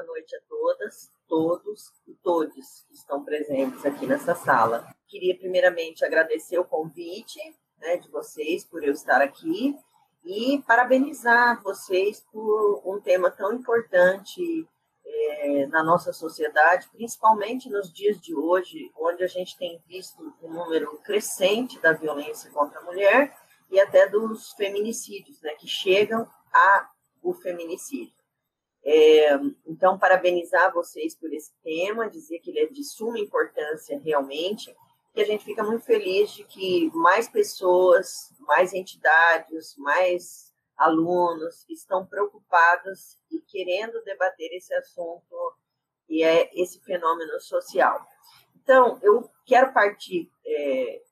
boa noite a todas, todos e todes que estão presentes aqui nessa sala. Queria primeiramente agradecer o convite né, de vocês por eu estar aqui e parabenizar vocês por um tema tão importante é, na nossa sociedade, principalmente nos dias de hoje, onde a gente tem visto um número crescente da violência contra a mulher e até dos feminicídios, né, que chegam a o feminicídio. É, então, parabenizar vocês por esse tema, dizer que ele é de suma importância realmente, que a gente fica muito feliz de que mais pessoas, mais entidades, mais alunos estão preocupados e querendo debater esse assunto e é esse fenômeno social. Então, eu quero partir é,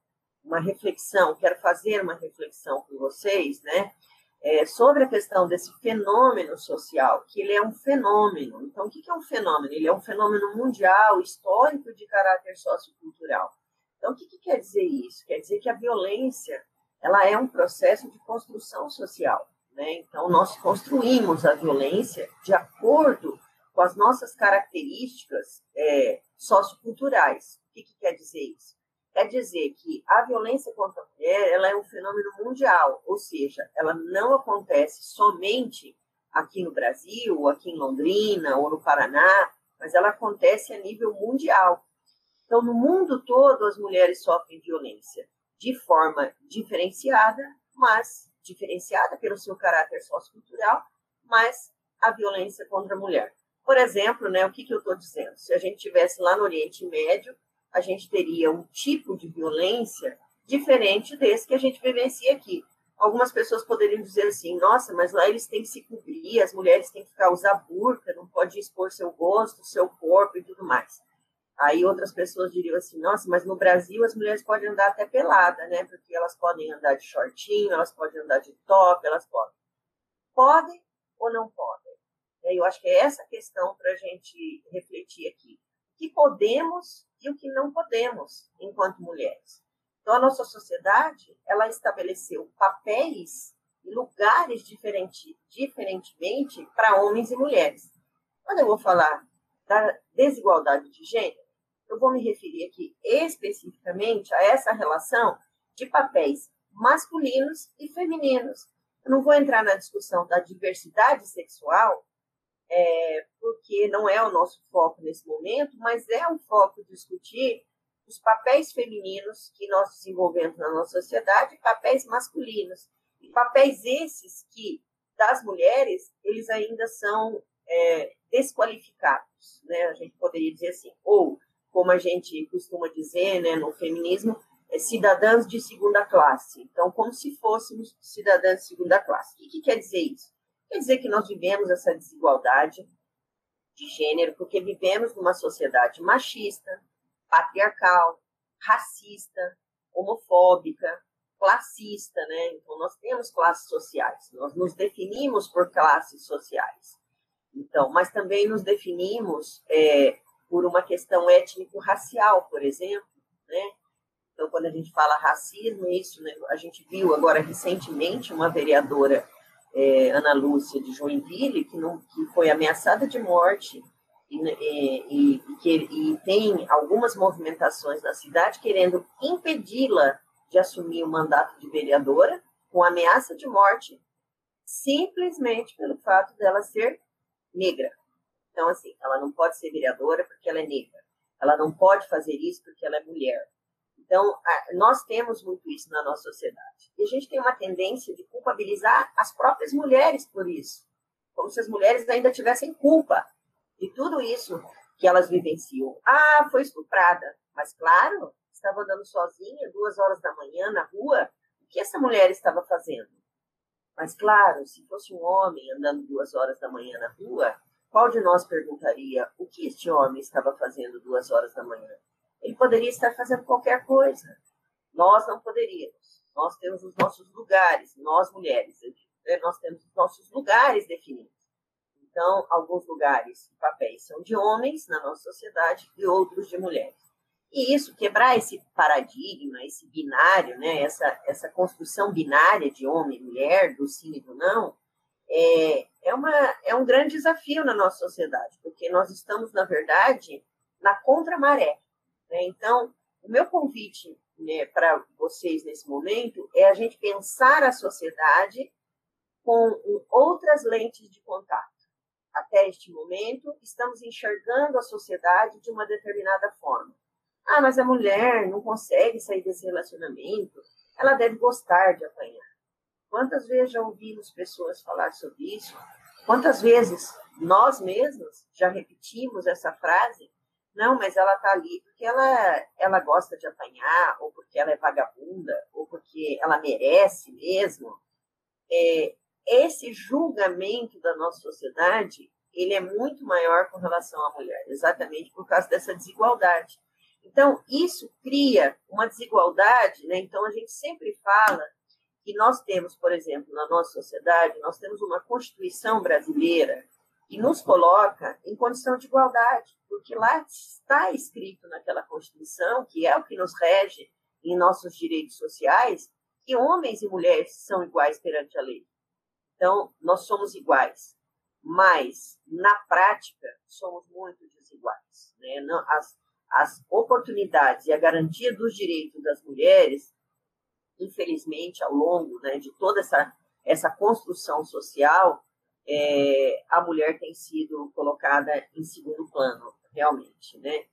uma reflexão, quero fazer uma reflexão com vocês, né, é, sobre a questão desse fenômeno social, que ele é um fenômeno. Então, o que é um fenômeno? Ele é um fenômeno mundial, histórico, de caráter sociocultural. Então, o que, que quer dizer isso? Quer dizer que a violência ela é um processo de construção social. Né? Então, nós construímos a violência de acordo com as nossas características é, socioculturais. O que, que quer dizer isso? Quer dizer que a violência contra a mulher ela é um fenômeno mundial, ou seja, ela não acontece somente aqui no Brasil, ou aqui em Londrina, ou no Paraná, mas ela acontece a nível mundial. Então, no mundo todo, as mulheres sofrem violência de forma diferenciada, mas diferenciada pelo seu caráter sociocultural, mas a violência contra a mulher. Por exemplo, né, o que, que eu estou dizendo? Se a gente tivesse lá no Oriente Médio, a gente teria um tipo de violência diferente desse que a gente vivencia aqui. Algumas pessoas poderiam dizer assim: nossa, mas lá eles têm que se cobrir, as mulheres têm que ficar usar burca, não pode expor seu rosto, seu corpo e tudo mais. Aí outras pessoas diriam assim: nossa, mas no Brasil as mulheres podem andar até pelada, né? Porque elas podem andar de shortinho, elas podem andar de top, elas podem. Podem ou não podem? Eu acho que é essa questão para a gente refletir aqui. Que podemos e o que não podemos enquanto mulheres. Então, a nossa sociedade, ela estabeleceu papéis e lugares diferente, diferentemente para homens e mulheres. Quando eu vou falar da desigualdade de gênero, eu vou me referir aqui especificamente a essa relação de papéis masculinos e femininos. Eu não vou entrar na discussão da diversidade sexual, é, porque não é o nosso foco nesse momento, mas é um foco discutir os papéis femininos que nós desenvolvemos na nossa sociedade e papéis masculinos. E papéis esses que, das mulheres, eles ainda são é, desqualificados, né? A gente poderia dizer assim, ou, como a gente costuma dizer né, no feminismo, é, cidadãs de segunda classe. Então, como se fôssemos cidadãs de segunda classe. O que, que quer dizer isso? Quer dizer que nós vivemos essa desigualdade de gênero porque vivemos numa sociedade machista, patriarcal, racista, homofóbica, classista, né? Então nós temos classes sociais, nós nos definimos por classes sociais. Então, mas também nos definimos é, por uma questão étnico-racial, por exemplo, né? Então, quando a gente fala racismo, isso, né? a gente viu agora recentemente uma vereadora é, Ana Lúcia de Joinville, que, não, que foi ameaçada de morte e, né, e, e, que, e tem algumas movimentações na cidade querendo impedi-la de assumir o mandato de vereadora com ameaça de morte, simplesmente pelo fato dela ser negra. Então, assim, ela não pode ser vereadora porque ela é negra. Ela não pode fazer isso porque ela é mulher. Então, nós temos muito isso na nossa sociedade. E a gente tem uma tendência de culpabilizar as próprias mulheres por isso, como se as mulheres ainda tivessem culpa de tudo isso que elas vivenciam. Ah, foi estuprada. Mas, claro, estava andando sozinha, duas horas da manhã, na rua. O que essa mulher estava fazendo? Mas, claro, se fosse um homem andando duas horas da manhã na rua, qual de nós perguntaria o que este homem estava fazendo duas horas da manhã? Ele poderia estar fazendo qualquer coisa. Nós não poderíamos. Nós temos os nossos lugares, nós mulheres, né? nós temos os nossos lugares definidos. Então, alguns lugares e papéis são de homens na nossa sociedade e outros de mulheres. E isso, quebrar esse paradigma, esse binário, né, essa, essa construção binária de homem e mulher, do sim e do não, é, é, uma, é um grande desafio na nossa sociedade, porque nós estamos, na verdade, na contramaré. Né? Então, o meu convite né, para vocês nesse momento é a gente pensar a sociedade com outras lentes de contato. Até este momento, estamos enxergando a sociedade de uma determinada forma. Ah, mas a mulher não consegue sair desse relacionamento, ela deve gostar de apanhar. Quantas vezes já ouvimos pessoas falar sobre isso? Quantas vezes nós mesmos já repetimos essa frase? Não, mas ela está ali porque ela, ela gosta de apanhar, ou porque ela é vagabunda, ou porque ela merece mesmo. É, esse julgamento da nossa sociedade ele é muito maior com relação à mulher, exatamente por causa dessa desigualdade. Então, isso cria uma desigualdade, né? Então, a gente sempre fala que nós temos, por exemplo, na nossa sociedade, nós temos uma Constituição brasileira que nos coloca em condição de igualdade, porque lá está escrito naquela Constituição, que é o que nos rege em nossos direitos sociais, que homens e mulheres são iguais perante a lei. Então, nós somos iguais, mas na prática somos muito desiguais. Né? As, as oportunidades e a garantia dos direitos das mulheres infelizmente, ao longo né, de toda essa, essa construção social, é, a mulher tem sido colocada em segundo plano, realmente. Né?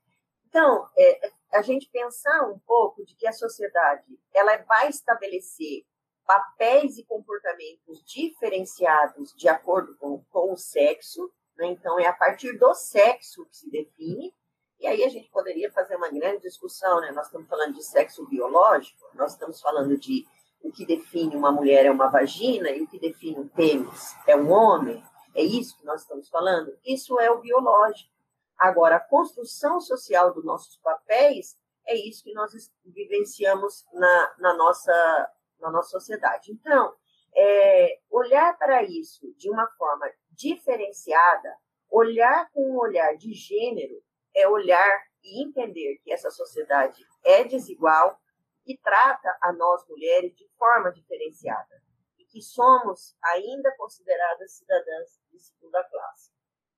Então, é, a gente pensar um pouco de que a sociedade ela vai estabelecer papéis e comportamentos diferenciados de acordo com, com o sexo, né? então é a partir do sexo que se define, e aí a gente poderia fazer uma grande discussão, né? Nós estamos falando de sexo biológico, nós estamos falando de o que define uma mulher é uma vagina e o que define um pênis é um homem. É isso que nós estamos falando? Isso é o biológico. Agora, a construção social dos nossos papéis é isso que nós vivenciamos na, na, nossa, na nossa sociedade. Então, é, olhar para isso de uma forma diferenciada, olhar com um olhar de gênero, é olhar e entender que essa sociedade é desigual e trata a nós mulheres de forma diferenciada e que somos ainda consideradas cidadãs de segunda classe.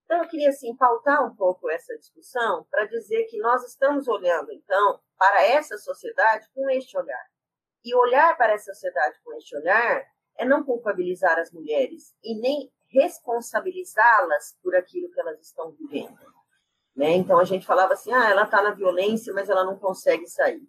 Então, eu queria assim pautar um pouco essa discussão para dizer que nós estamos olhando então para essa sociedade com este olhar. E olhar para essa sociedade com este olhar é não culpabilizar as mulheres e nem responsabilizá-las por aquilo que elas estão vivendo. Né? Então a gente falava assim, ah, ela está na violência, mas ela não consegue sair.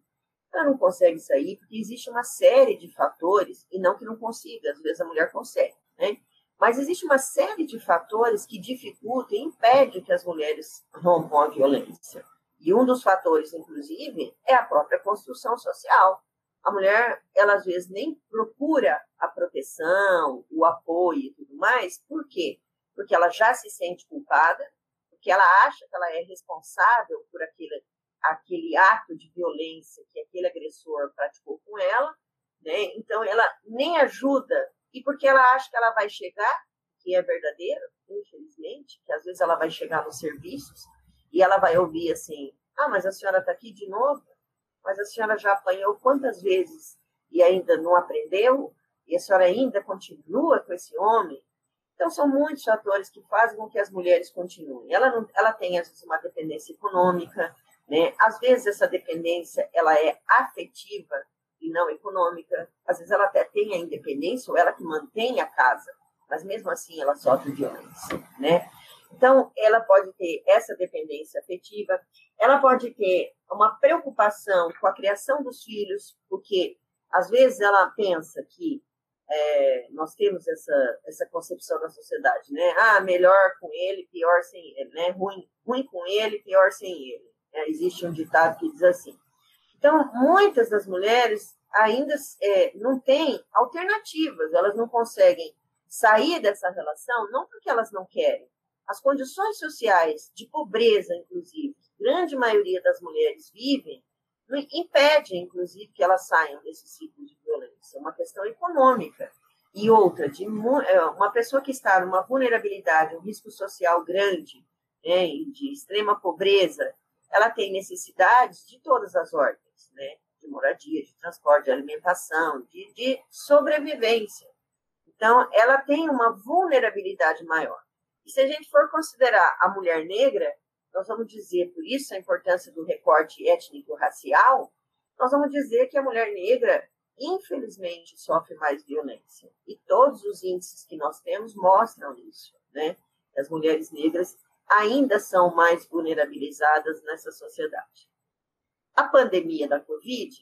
Ela não consegue sair porque existe uma série de fatores, e não que não consiga, às vezes a mulher consegue, né? Mas existe uma série de fatores que dificultam e impedem que as mulheres rompam a violência. E um dos fatores, inclusive, é a própria construção social. A mulher, ela às vezes nem procura a proteção, o apoio e tudo mais, por quê? Porque ela já se sente culpada, porque ela acha que ela é responsável por aquele, aquele ato de violência que aquele agressor praticou com ela, né? Então ela nem ajuda e porque ela acha que ela vai chegar, que é verdadeiro, infelizmente, que às vezes ela vai chegar nos serviços e ela vai ouvir assim: "Ah, mas a senhora está aqui de novo? Mas a senhora já apanhou quantas vezes e ainda não aprendeu? E a senhora ainda continua com esse homem?" Então, são muitos fatores que fazem com que as mulheres continuem. Ela, não, ela tem, às vezes, uma dependência econômica, né? Às vezes, essa dependência ela é afetiva e não econômica. Às vezes, ela até tem a independência ou ela que mantém a casa, mas mesmo assim ela sofre violência, né? Então, ela pode ter essa dependência afetiva, ela pode ter uma preocupação com a criação dos filhos, porque às vezes ela pensa que é, nós temos essa, essa concepção da sociedade, né? Ah, melhor com ele, pior sem ele, né? Ruim, ruim com ele, pior sem ele. É, existe um ditado que diz assim. Então, muitas das mulheres ainda é, não têm alternativas, elas não conseguem sair dessa relação, não porque elas não querem. As condições sociais de pobreza, inclusive, grande maioria das mulheres vivem, impede, inclusive, que elas saiam desse ciclo de violência. É uma questão econômica. E outra, de é, uma pessoa que está numa vulnerabilidade, um risco social grande, né, de extrema pobreza, ela tem necessidades de todas as ordens, né, de moradia, de transporte, de alimentação, de, de sobrevivência. Então, ela tem uma vulnerabilidade maior. E se a gente for considerar a mulher negra, nós vamos dizer, por isso a importância do recorte étnico-racial, nós vamos dizer que a mulher negra, infelizmente, sofre mais violência. E todos os índices que nós temos mostram isso, né? As mulheres negras ainda são mais vulnerabilizadas nessa sociedade. A pandemia da Covid,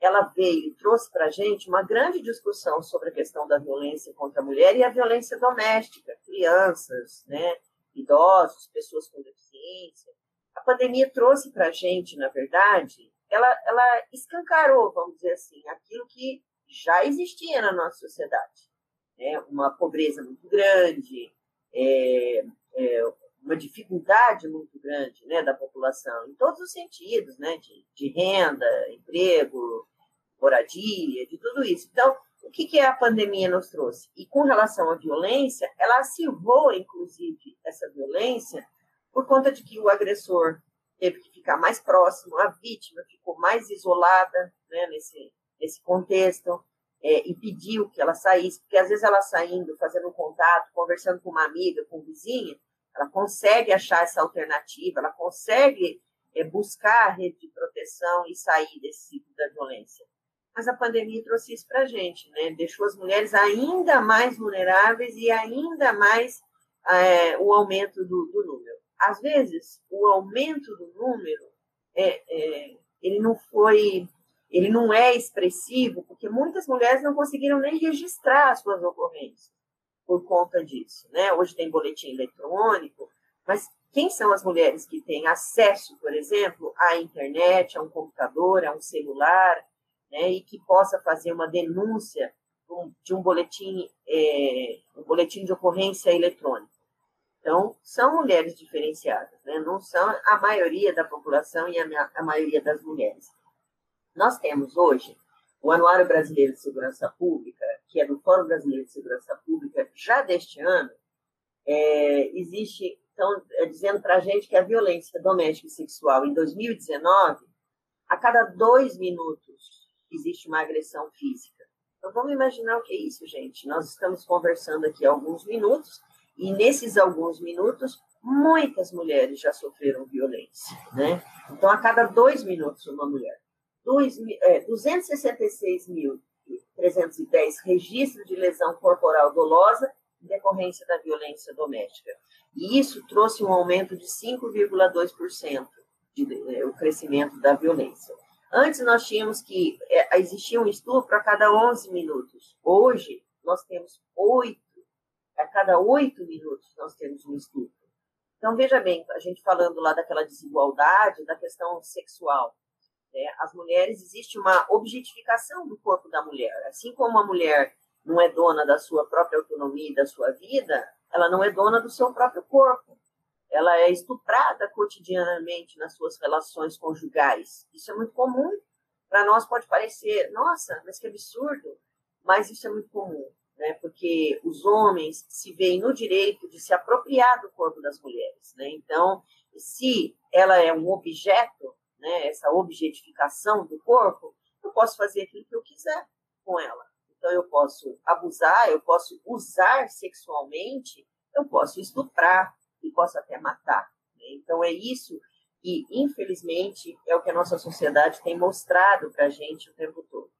ela veio e trouxe para a gente uma grande discussão sobre a questão da violência contra a mulher e a violência doméstica, crianças, né, idosos, pessoas com deficiência. A pandemia trouxe para a gente, na verdade, ela, ela escancarou, vamos dizer assim, aquilo que já existia na nossa sociedade. Né? Uma pobreza muito grande, é, é, uma dificuldade muito grande né, da população, em todos os sentidos, né, de, de renda, emprego, moradia, de tudo isso. Então, o que, que a pandemia nos trouxe? E com relação à violência, ela acirrou, inclusive, essa violência por conta de que o agressor teve que ficar mais próximo, a vítima ficou mais isolada né, nesse, nesse contexto, é, impediu que ela saísse, porque às vezes ela saindo, fazendo contato, conversando com uma amiga, com um vizinha, ela consegue achar essa alternativa, ela consegue é, buscar a rede de proteção e sair desse ciclo da violência. Mas a pandemia trouxe isso para a gente, né? Deixou as mulheres ainda mais vulneráveis e ainda mais é, o aumento do, do, número. Às vezes, o aumento do número é, é, ele não foi, ele não é expressivo, porque muitas mulheres não conseguiram nem registrar as suas ocorrências por conta disso, né? Hoje tem boletim eletrônico, mas quem são as mulheres que têm acesso, por exemplo, à internet, a um computador, a um celular, né, e que possa fazer uma denúncia de um boletim, é, um boletim de ocorrência eletrônico. Então, são mulheres diferenciadas, né? não são a maioria da população e a, a maioria das mulheres. Nós temos hoje o Anuário Brasileiro de Segurança Pública, que é do Fórum Brasileiro de Segurança Pública, já deste ano, é, existe, então, é, dizendo para a gente que a violência doméstica e sexual em 2019, a cada dois minutos, existe uma agressão física. Então vamos imaginar o que é isso, gente. Nós estamos conversando aqui há alguns minutos e nesses alguns minutos muitas mulheres já sofreram violência, né? Então a cada dois minutos uma mulher. Dois, é, 266.310 registros de lesão corporal dolosa em decorrência da violência doméstica. E isso trouxe um aumento de 5,2% de, é, o crescimento da violência. Antes nós tínhamos que é, existia um estupro a cada 11 minutos. Hoje nós temos oito. A cada oito minutos nós temos um estupro. Então veja bem, a gente falando lá daquela desigualdade, da questão sexual. Né? As mulheres existe uma objetificação do corpo da mulher. Assim como a mulher não é dona da sua própria autonomia e da sua vida, ela não é dona do seu próprio corpo ela é estuprada cotidianamente nas suas relações conjugais. Isso é muito comum. Para nós pode parecer, nossa, mas que absurdo, mas isso é muito comum, né? Porque os homens se veem no direito de se apropriar do corpo das mulheres, né? Então, se ela é um objeto, né, essa objetificação do corpo, eu posso fazer aquilo que eu quiser com ela. Então, eu posso abusar, eu posso usar sexualmente, eu posso estuprar, e possa até matar. Né? Então, é isso que, infelizmente, é o que a nossa sociedade tem mostrado para a gente o tempo todo.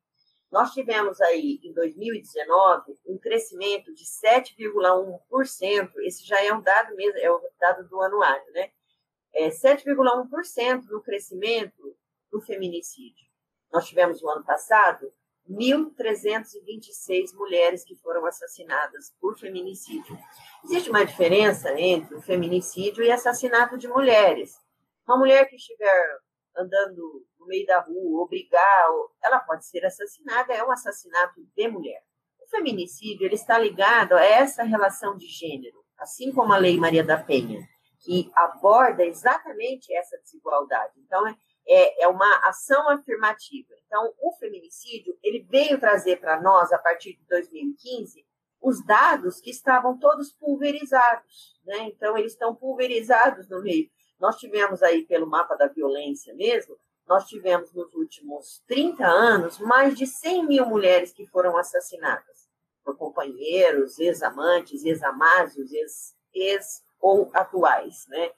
Nós tivemos aí, em 2019, um crescimento de 7,1%, esse já é um dado mesmo, é o dado do anuário, né? É 7,1% no crescimento do feminicídio. Nós tivemos o ano passado 1.326 mulheres que foram assassinadas por feminicídio. Existe uma diferença entre o feminicídio e assassinato de mulheres. Uma mulher que estiver andando no meio da rua, brigar, ela pode ser assassinada, é um assassinato de mulher. O feminicídio ele está ligado a essa relação de gênero, assim como a Lei Maria da Penha, que aborda exatamente essa desigualdade. Então, é é, é uma ação afirmativa. Então, o feminicídio ele veio trazer para nós, a partir de 2015, os dados que estavam todos pulverizados. Né? Então, eles estão pulverizados no meio. Nós tivemos aí, pelo mapa da violência mesmo, nós tivemos nos últimos 30 anos mais de 100 mil mulheres que foram assassinadas. por companheiros, ex-amantes, ex-amados, ex, ex ou atuais, né?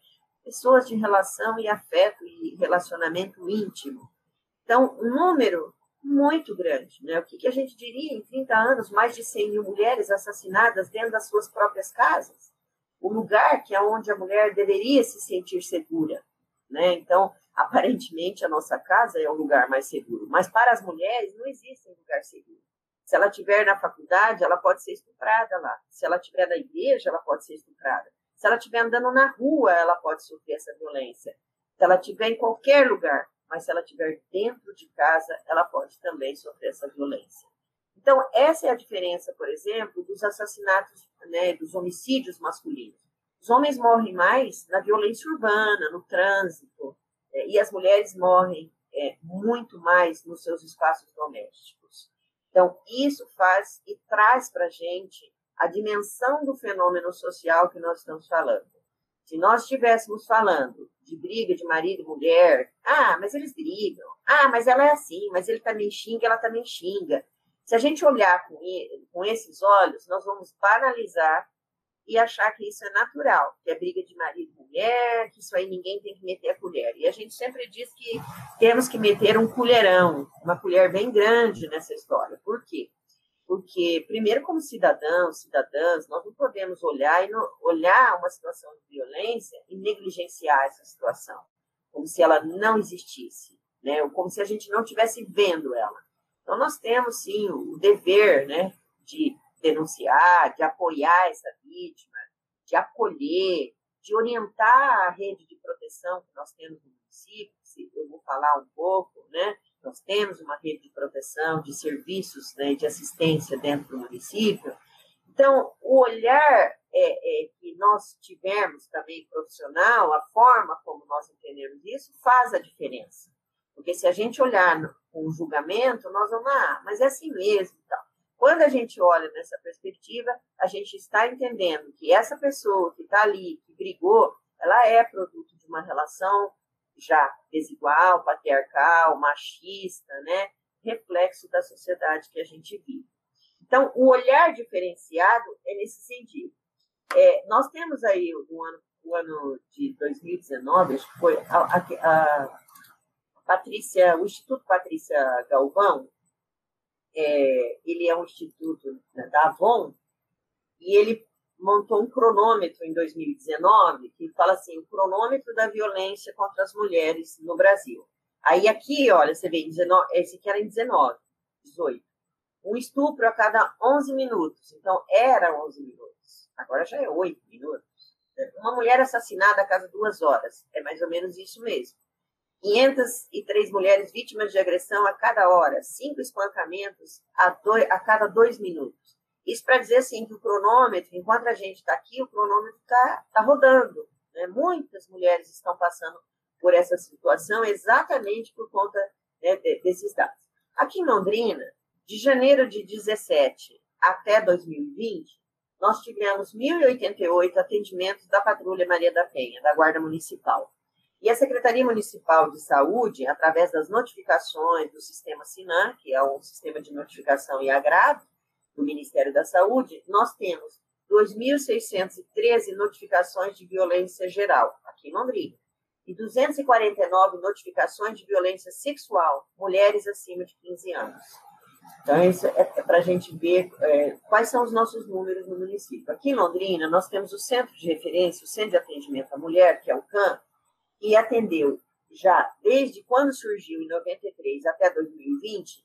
Pessoas de relação e afeto e relacionamento íntimo. Então, um número muito grande, né? O que, que a gente diria em 30 anos, mais de 100 mil mulheres assassinadas dentro das suas próprias casas? O lugar que é onde a mulher deveria se sentir segura, né? Então, aparentemente a nossa casa é o lugar mais seguro, mas para as mulheres não existe um lugar seguro. Se ela estiver na faculdade, ela pode ser estuprada lá. Se ela estiver na igreja, ela pode ser estuprada. Se ela estiver andando na rua, ela pode sofrer essa violência. Se ela estiver em qualquer lugar, mas se ela estiver dentro de casa, ela pode também sofrer essa violência. Então, essa é a diferença, por exemplo, dos assassinatos, né, dos homicídios masculinos. Os homens morrem mais na violência urbana, no trânsito, é, e as mulheres morrem é, muito mais nos seus espaços domésticos. Então, isso faz e traz para a gente a dimensão do fenômeno social que nós estamos falando. Se nós estivéssemos falando de briga de marido e mulher, ah, mas eles brigam, ah, mas ela é assim, mas ele também xinga, ela também xinga. Se a gente olhar com, ele, com esses olhos, nós vamos banalizar e achar que isso é natural, que é briga de marido e mulher, que isso aí ninguém tem que meter a colher. E a gente sempre diz que temos que meter um colherão, uma colher bem grande nessa história. Por quê? Porque, primeiro, como cidadãos, cidadãs, nós não podemos olhar e não, olhar uma situação de violência e negligenciar essa situação, como se ela não existisse, né? ou como se a gente não estivesse vendo ela. Então, nós temos, sim, o dever né, de denunciar, de apoiar essa vítima, de acolher, de orientar a rede de proteção que nós temos no município, eu vou falar um pouco, né? Nós temos uma rede de proteção, de serviços, né, de assistência dentro do município. Então, o olhar é, é, que nós tivermos também profissional, a forma como nós entendemos isso, faz a diferença. Porque se a gente olhar com julgamento, nós vamos, ah, mas é assim mesmo. Então, quando a gente olha nessa perspectiva, a gente está entendendo que essa pessoa que está ali, que brigou, ela é produto de uma relação já desigual, patriarcal, machista, né? reflexo da sociedade que a gente vive. Então, o olhar diferenciado é nesse sentido. É, nós temos aí o ano, o ano de 2019, acho que foi a, a, a Patrícia, o Instituto Patrícia Galvão, é, ele é um instituto da Avon, e ele montou um cronômetro em 2019 que fala assim, o cronômetro da violência contra as mulheres no Brasil. Aí aqui, olha, você vê, 19, esse aqui era em 19, 18. Um estupro a cada 11 minutos. Então, era 11 minutos. Agora já é 8 minutos. Uma mulher assassinada a cada duas horas. É mais ou menos isso mesmo. 503 mulheres vítimas de agressão a cada hora, cinco espancamentos a, dois, a cada dois minutos. Isso para dizer assim que o cronômetro, enquanto a gente está aqui, o cronômetro está tá rodando. Né? Muitas mulheres estão passando por essa situação exatamente por conta né, desses dados. Aqui em Londrina, de janeiro de 17 até 2020, nós tivemos 1.088 atendimentos da Patrulha Maria da Penha, da Guarda Municipal. E a Secretaria Municipal de Saúde, através das notificações do sistema SINAM, que é o sistema de notificação e agravo do Ministério da Saúde, nós temos 2.613 notificações de violência geral, aqui em Londrina, e 249 notificações de violência sexual, mulheres acima de 15 anos. Então, isso é, é para a gente ver é, quais são os nossos números no município. Aqui em Londrina, nós temos o Centro de Referência, o Centro de Atendimento à Mulher, que é o CAM, e atendeu já desde quando surgiu, em 93 até 2020,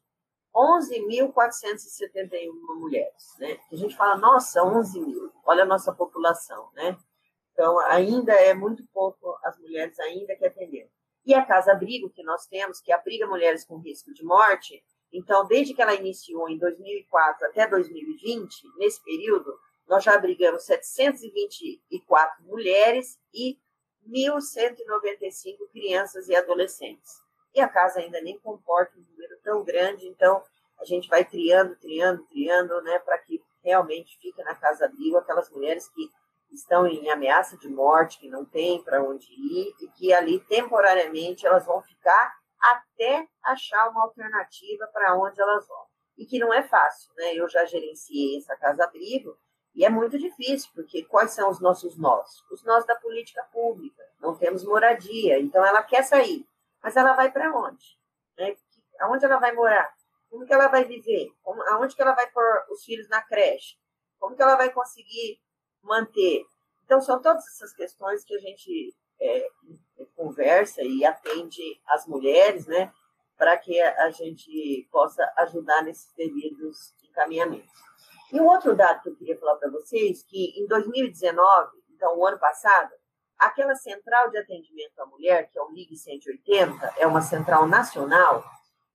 11.471 mulheres, né? A gente fala, nossa, 11 mil, olha a nossa população, né? Então, ainda é muito pouco as mulheres ainda que atendem. E a Casa Abrigo que nós temos, que abriga mulheres com risco de morte, então, desde que ela iniciou em 2004 até 2020, nesse período, nós já abrigamos 724 mulheres e 1.195 crianças e adolescentes. E a casa ainda nem comporta um número tão grande, então a gente vai triando, triando, triando, né, para que realmente fique na casa abrigo aquelas mulheres que estão em ameaça de morte, que não têm para onde ir e que ali temporariamente elas vão ficar até achar uma alternativa para onde elas vão. e que não é fácil, né? Eu já gerenciei essa casa-abrigo e é muito difícil, porque quais são os nossos nós? Os nós da política pública. Não temos moradia, então ela quer sair, mas ela vai para onde? Né? Aonde ela vai morar? Como que ela vai viver? Como, aonde que ela vai pôr os filhos na creche? Como que ela vai conseguir manter? Então, são todas essas questões que a gente é, conversa e atende as mulheres, né? Para que a gente possa ajudar nesses devidos encaminhamentos. E um outro dado que eu queria falar para vocês, que em 2019, então o ano passado, aquela central de atendimento à mulher, que é o LIG 180, é uma central nacional,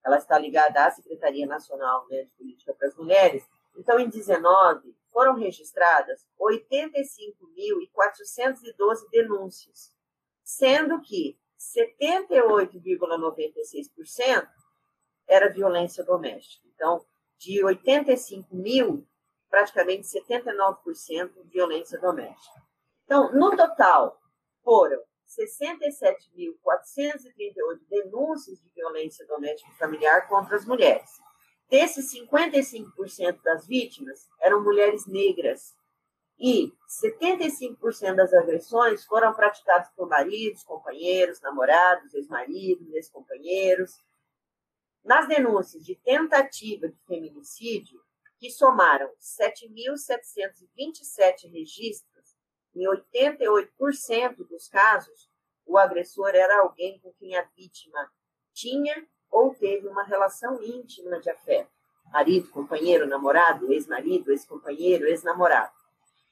ela está ligada à Secretaria Nacional né, de Política para as Mulheres. Então, em 19, foram registradas 85.412 denúncias, sendo que 78,96% era violência doméstica. Então, de 85 mil, praticamente 79% violência doméstica. Então, no total, foram 67.438 denúncias de violência doméstica e familiar contra as mulheres. Desses 55% das vítimas eram mulheres negras e 75% das agressões foram praticadas por maridos, companheiros, namorados, ex-maridos, ex-companheiros. Nas denúncias de tentativa de feminicídio, que somaram 7.727 registros, em 88% dos casos, o agressor era alguém com quem a vítima tinha ou teve uma relação íntima de afeto. Marido, companheiro, namorado, ex-marido, ex-companheiro, ex-namorado.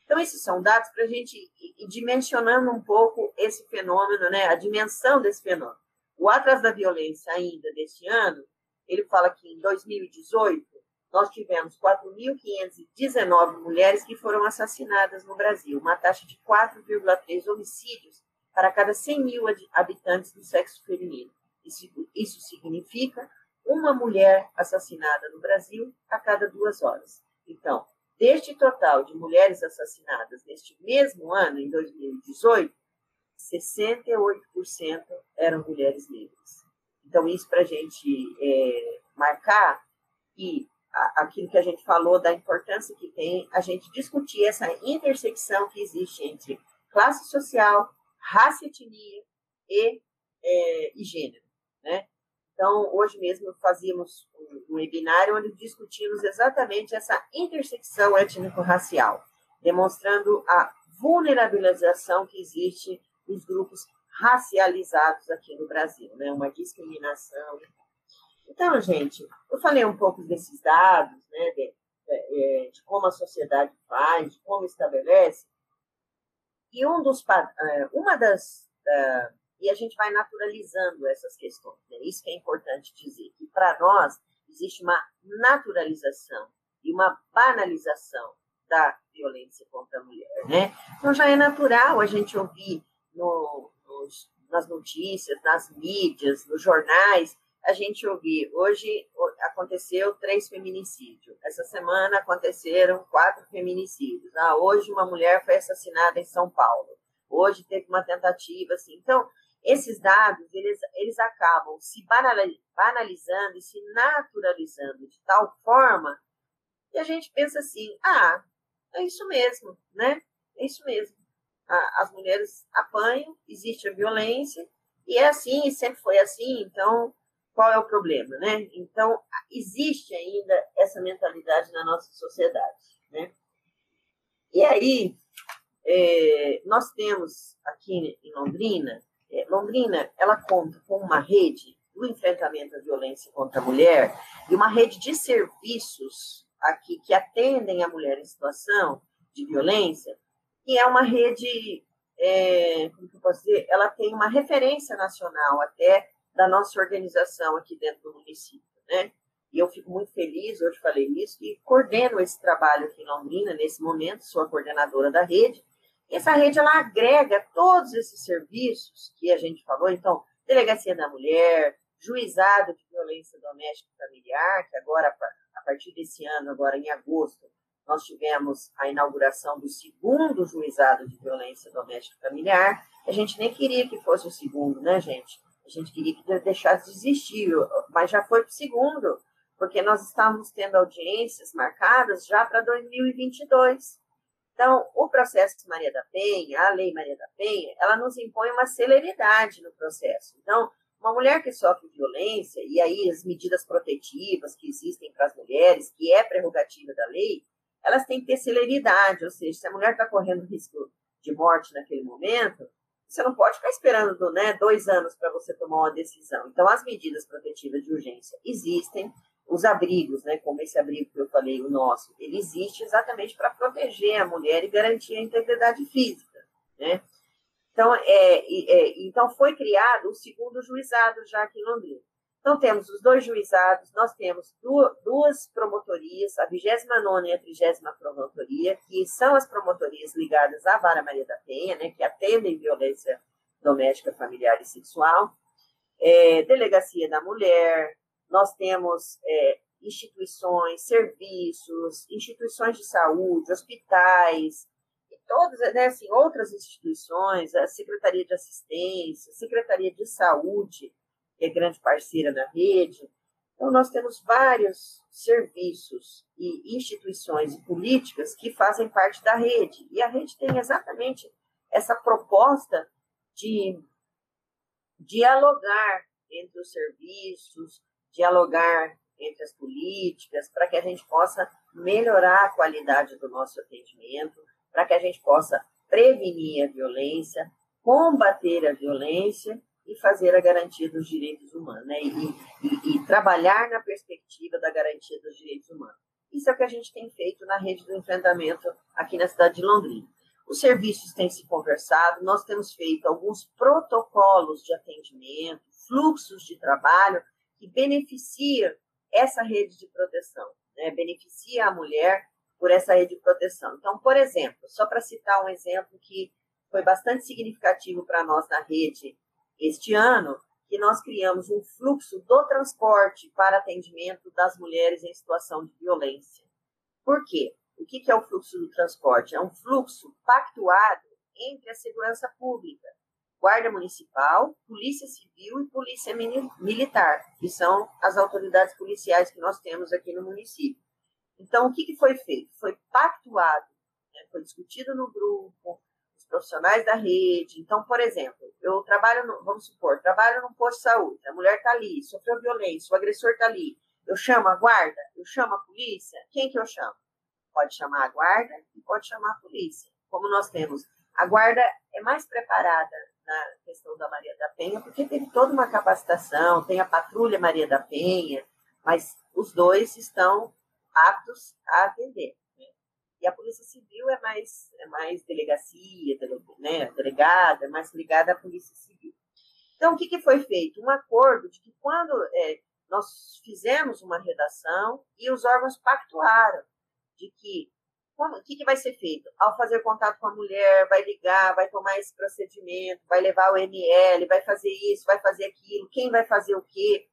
Então, esses são dados para a gente ir dimensionando um pouco esse fenômeno, né? a dimensão desse fenômeno. O Atlas da Violência, ainda deste ano, ele fala que em 2018 nós tivemos 4.519 mulheres que foram assassinadas no Brasil, uma taxa de 4,3 homicídios para cada 100 mil habitantes do sexo feminino. Isso, isso significa uma mulher assassinada no Brasil a cada duas horas. Então, deste total de mulheres assassinadas neste mesmo ano, em 2018, 68% eram mulheres negras. Então, isso para a gente é, marcar aquilo que a gente falou da importância que tem a gente discutir essa intersecção que existe entre classe social, raça, etnia e, é, e gênero, né? Então, hoje mesmo fazíamos um, um webinário onde discutimos exatamente essa intersecção étnico-racial, demonstrando a vulnerabilização que existe nos grupos racializados aqui no Brasil, né? Uma discriminação então, gente, eu falei um pouco desses dados, né, de, de, de como a sociedade faz, de como estabelece, e um dos, é, uma das, uh, e a gente vai naturalizando essas questões, né? isso que é importante dizer, que para nós existe uma naturalização e uma banalização da violência contra a mulher, né? Então já é natural a gente ouvir no, nos, nas notícias, nas mídias, nos jornais, a gente ouvir. Hoje aconteceu três feminicídios. Essa semana aconteceram quatro feminicídios. Ah, hoje uma mulher foi assassinada em São Paulo. Hoje teve uma tentativa, assim. Então, esses dados, eles, eles acabam se banalizando e se naturalizando de tal forma que a gente pensa assim, ah, é isso mesmo, né? É isso mesmo. As mulheres apanham, existe a violência, e é assim, sempre foi assim, então qual é o problema, né? Então, existe ainda essa mentalidade na nossa sociedade, né? E aí, é, nós temos aqui em Londrina, é, Londrina, ela conta com uma rede do enfrentamento à violência contra a mulher e uma rede de serviços aqui que atendem a mulher em situação de violência, que é uma rede, é, como que eu posso dizer, ela tem uma referência nacional até da nossa organização aqui dentro do município, né? E eu fico muito feliz, hoje falei isso, e coordeno esse trabalho aqui em Londrina, nesse momento, sou a coordenadora da rede. E essa rede, ela agrega todos esses serviços que a gente falou, então, Delegacia da Mulher, Juizado de Violência Doméstica e Familiar, que agora, a partir desse ano, agora em agosto, nós tivemos a inauguração do segundo Juizado de Violência Doméstica e Familiar. A gente nem queria que fosse o segundo, né, gente? A gente queria que deixasse de existir, mas já foi para o segundo, porque nós estávamos tendo audiências marcadas já para 2022. Então, o processo Maria da Penha, a Lei Maria da Penha, ela nos impõe uma celeridade no processo. Então, uma mulher que sofre violência, e aí as medidas protetivas que existem para as mulheres, que é prerrogativa da lei, elas têm que ter celeridade, ou seja, se a mulher está correndo risco de morte naquele momento, você não pode ficar esperando né, dois anos para você tomar uma decisão. Então, as medidas protetivas de urgência existem, os abrigos, né, como esse abrigo que eu falei, o nosso, ele existe exatamente para proteger a mulher e garantir a integridade física, né? Então, é, é, então foi criado o segundo juizado já aqui em Londrina. Então, temos os dois juizados, nós temos duas promotorias, a 29 e a 30 promotoria, que são as promotorias ligadas à Vara Maria da Penha, né, que atendem violência doméstica, familiar e sexual, é, Delegacia da Mulher, nós temos é, instituições, serviços, instituições de saúde, hospitais, e todas, né, assim, outras instituições, a Secretaria de Assistência, Secretaria de Saúde, que é grande parceira da rede. Então, nós temos vários serviços e instituições e políticas que fazem parte da rede. E a rede tem exatamente essa proposta de dialogar entre os serviços, dialogar entre as políticas, para que a gente possa melhorar a qualidade do nosso atendimento, para que a gente possa prevenir a violência, combater a violência e fazer a garantia dos direitos humanos, né? E, e, e, trabalhar na perspectiva da garantia dos direitos humanos. Isso é o que a gente tem feito na rede do enfrentamento aqui na cidade de Londrina. Os serviços têm se conversado, nós temos feito alguns protocolos de atendimento, fluxos de trabalho que beneficiam essa rede de proteção, né? beneficia a mulher por essa rede de proteção. Então, por exemplo, só para citar um exemplo que foi bastante significativo para nós na rede este ano, que nós criamos um fluxo do transporte para atendimento das mulheres em situação de violência. Por quê? O que é o fluxo do transporte? É um fluxo pactuado entre a segurança pública, Guarda Municipal, Polícia Civil e Polícia Militar, que são as autoridades policiais que nós temos aqui no município. Então, o que foi feito? Foi pactuado, né? foi discutido no grupo, profissionais da rede. Então, por exemplo, eu trabalho, no, vamos supor, trabalho num posto de saúde, a mulher está ali, sofreu violência, o agressor está ali. Eu chamo a guarda, eu chamo a polícia. Quem que eu chamo? Pode chamar a guarda e pode chamar a polícia. Como nós temos, a guarda é mais preparada na questão da Maria da Penha, porque teve toda uma capacitação, tem a patrulha Maria da Penha, mas os dois estão aptos a atender. E a Polícia Civil é mais, é mais delegacia, né, delegada, é mais ligada à Polícia Civil. Então, o que, que foi feito? Um acordo de que quando é, nós fizemos uma redação e os órgãos pactuaram de que o que, que vai ser feito? Ao fazer contato com a mulher, vai ligar, vai tomar esse procedimento, vai levar o ML, vai fazer isso, vai fazer aquilo, quem vai fazer o quê?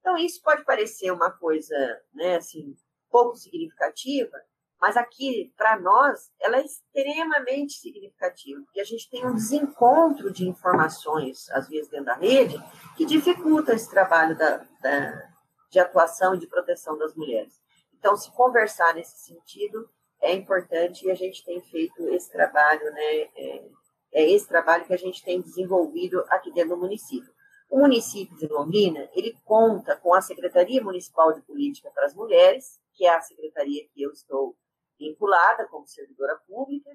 Então, isso pode parecer uma coisa, né, assim, pouco significativa, mas aqui, para nós, ela é extremamente significativa, porque a gente tem um desencontro de informações, às vezes, dentro da rede, que dificulta esse trabalho da, da, de atuação e de proteção das mulheres. Então, se conversar nesse sentido é importante e a gente tem feito esse trabalho, né? É, é esse trabalho que a gente tem desenvolvido aqui dentro do município. O município de Londrina, ele conta com a Secretaria Municipal de Política para as Mulheres, que é a secretaria que eu estou vinculada como servidora pública,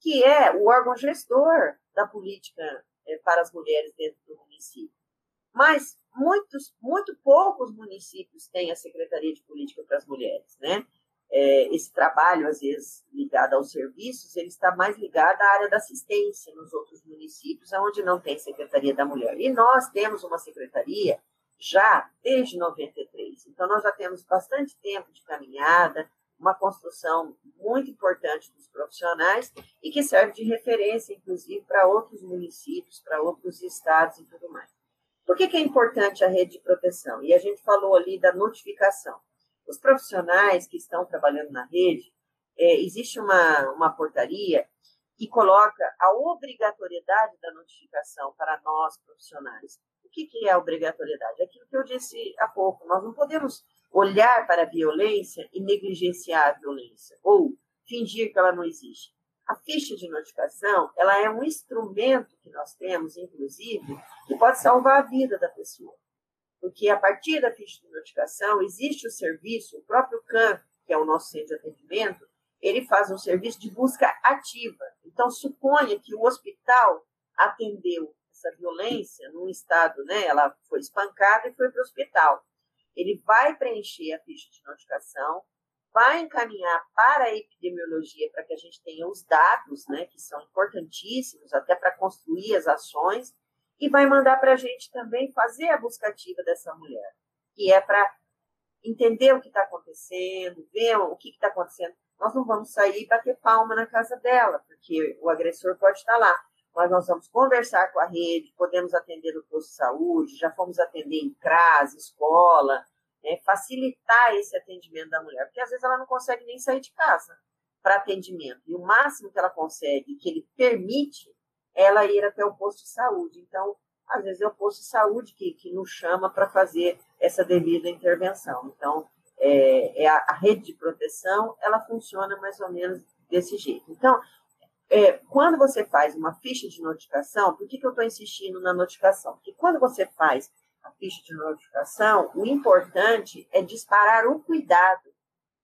que é o órgão gestor da política é, para as mulheres dentro do município. Mas muitos, muito poucos municípios têm a Secretaria de Política para as Mulheres, né? É, esse trabalho, às vezes, ligado aos serviços, ele está mais ligado à área da assistência nos outros municípios, onde não tem Secretaria da Mulher. E nós temos uma secretaria já desde 93. Então, nós já temos bastante tempo de caminhada, uma construção muito importante dos profissionais e que serve de referência, inclusive, para outros municípios, para outros estados e tudo mais. Por que, que é importante a rede de proteção? E a gente falou ali da notificação. Os profissionais que estão trabalhando na rede, é, existe uma, uma portaria que coloca a obrigatoriedade da notificação para nós profissionais. O que, que é a obrigatoriedade? Aquilo que eu disse há pouco, nós não podemos olhar para a violência e negligenciar a violência, ou fingir que ela não existe. A ficha de notificação, ela é um instrumento que nós temos, inclusive, que pode salvar a vida da pessoa. Porque a partir da ficha de notificação, existe o serviço, o próprio CAN, que é o nosso centro de atendimento, ele faz um serviço de busca ativa. Então, suponha que o hospital atendeu essa violência num estado, né? Ela foi espancada e foi para o hospital. Ele vai preencher a ficha de notificação, vai encaminhar para a epidemiologia para que a gente tenha os dados, né, que são importantíssimos até para construir as ações, e vai mandar para a gente também fazer a busca ativa dessa mulher, que é para entender o que está acontecendo, ver o que está acontecendo. Nós não vamos sair e bater palma na casa dela, porque o agressor pode estar lá. Mas nós vamos conversar com a rede, podemos atender no posto de saúde, já fomos atender em CRAS, escola, né, facilitar esse atendimento da mulher, porque às vezes ela não consegue nem sair de casa para atendimento. E o máximo que ela consegue, que ele permite, é ela ir até o posto de saúde. Então, às vezes é o posto de saúde que, que nos chama para fazer essa devida intervenção. Então, é, é a, a, rede de proteção, ela funciona mais ou menos desse jeito. Então, é, quando você faz uma ficha de notificação, por que, que eu estou insistindo na notificação? Porque quando você faz a ficha de notificação, o importante é disparar o cuidado.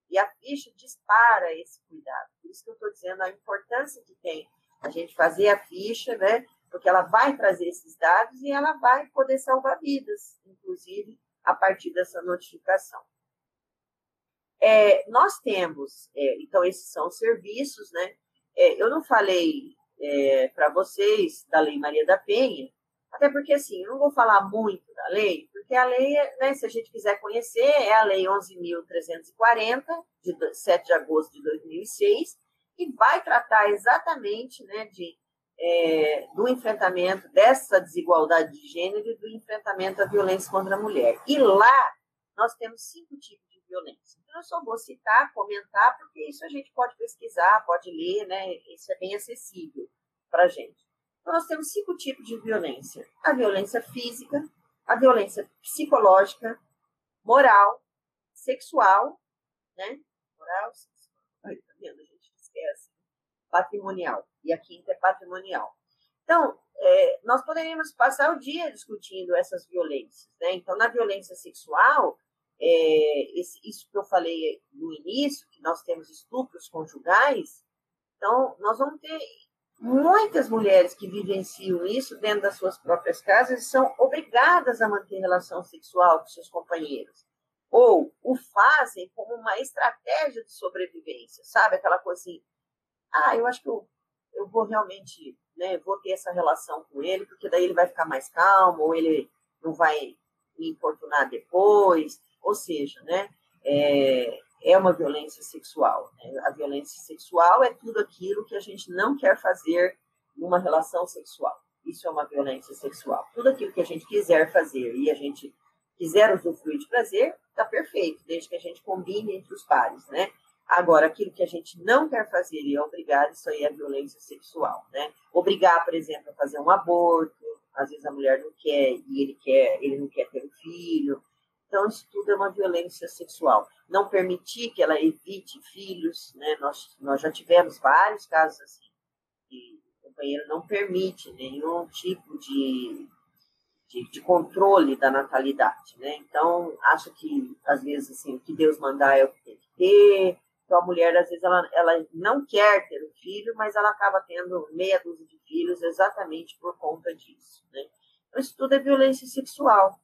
E a ficha dispara esse cuidado. Por isso que eu estou dizendo a importância que tem a gente fazer a ficha, né? Porque ela vai trazer esses dados e ela vai poder salvar vidas, inclusive a partir dessa notificação. É, nós temos, é, então, esses são os serviços, né? É, eu não falei é, para vocês da Lei Maria da Penha, até porque, assim, eu não vou falar muito da lei, porque a lei, né, se a gente quiser conhecer, é a Lei 11.340, de 7 de agosto de 2006, e vai tratar exatamente né, de, é, do enfrentamento dessa desigualdade de gênero e do enfrentamento à violência contra a mulher. E lá nós temos cinco tipos violência. Então, eu só vou citar, comentar, porque isso a gente pode pesquisar, pode ler, né? Isso é bem acessível para a gente. Então, nós temos cinco tipos de violência: a violência física, a violência psicológica, moral, sexual, né? Moral, sexual. Tá vendo? A gente esquece. Patrimonial. E a quinta é patrimonial. Então, é, nós poderíamos passar o dia discutindo essas violências, né? Então, na violência sexual, é, esse, isso que eu falei no início, que nós temos estupros conjugais, então, nós vamos ter Muitas mulheres que vivenciam isso dentro das suas próprias casas são obrigadas a manter relação sexual com seus companheiros. Ou o fazem como uma estratégia de sobrevivência, sabe? Aquela coisa assim, ah, eu acho que eu, eu vou realmente, né, vou ter essa relação com ele, porque daí ele vai ficar mais calmo, ou ele não vai me importunar depois. Ou seja, né, é, é uma violência sexual. Né? A violência sexual é tudo aquilo que a gente não quer fazer numa relação sexual. Isso é uma violência sexual. Tudo aquilo que a gente quiser fazer e a gente quiser usufruir de prazer, está perfeito, desde que a gente combine entre os pares, né? Agora, aquilo que a gente não quer fazer e é obrigado, isso aí é violência sexual, né? Obrigar, por exemplo, a fazer um aborto, às vezes a mulher não quer e ele quer, ele não quer ter um filho, então, isso tudo é uma violência sexual. Não permitir que ela evite filhos, né? Nós, nós já tivemos vários casos assim, que o companheiro não permite nenhum tipo de, de, de, controle da natalidade, né? Então, acha que, às vezes, assim, o que Deus mandar é o que tem que ter. Então, a mulher, às vezes, ela, ela não quer ter um filho, mas ela acaba tendo meia dúzia de filhos exatamente por conta disso, né? Então, isso tudo é violência sexual.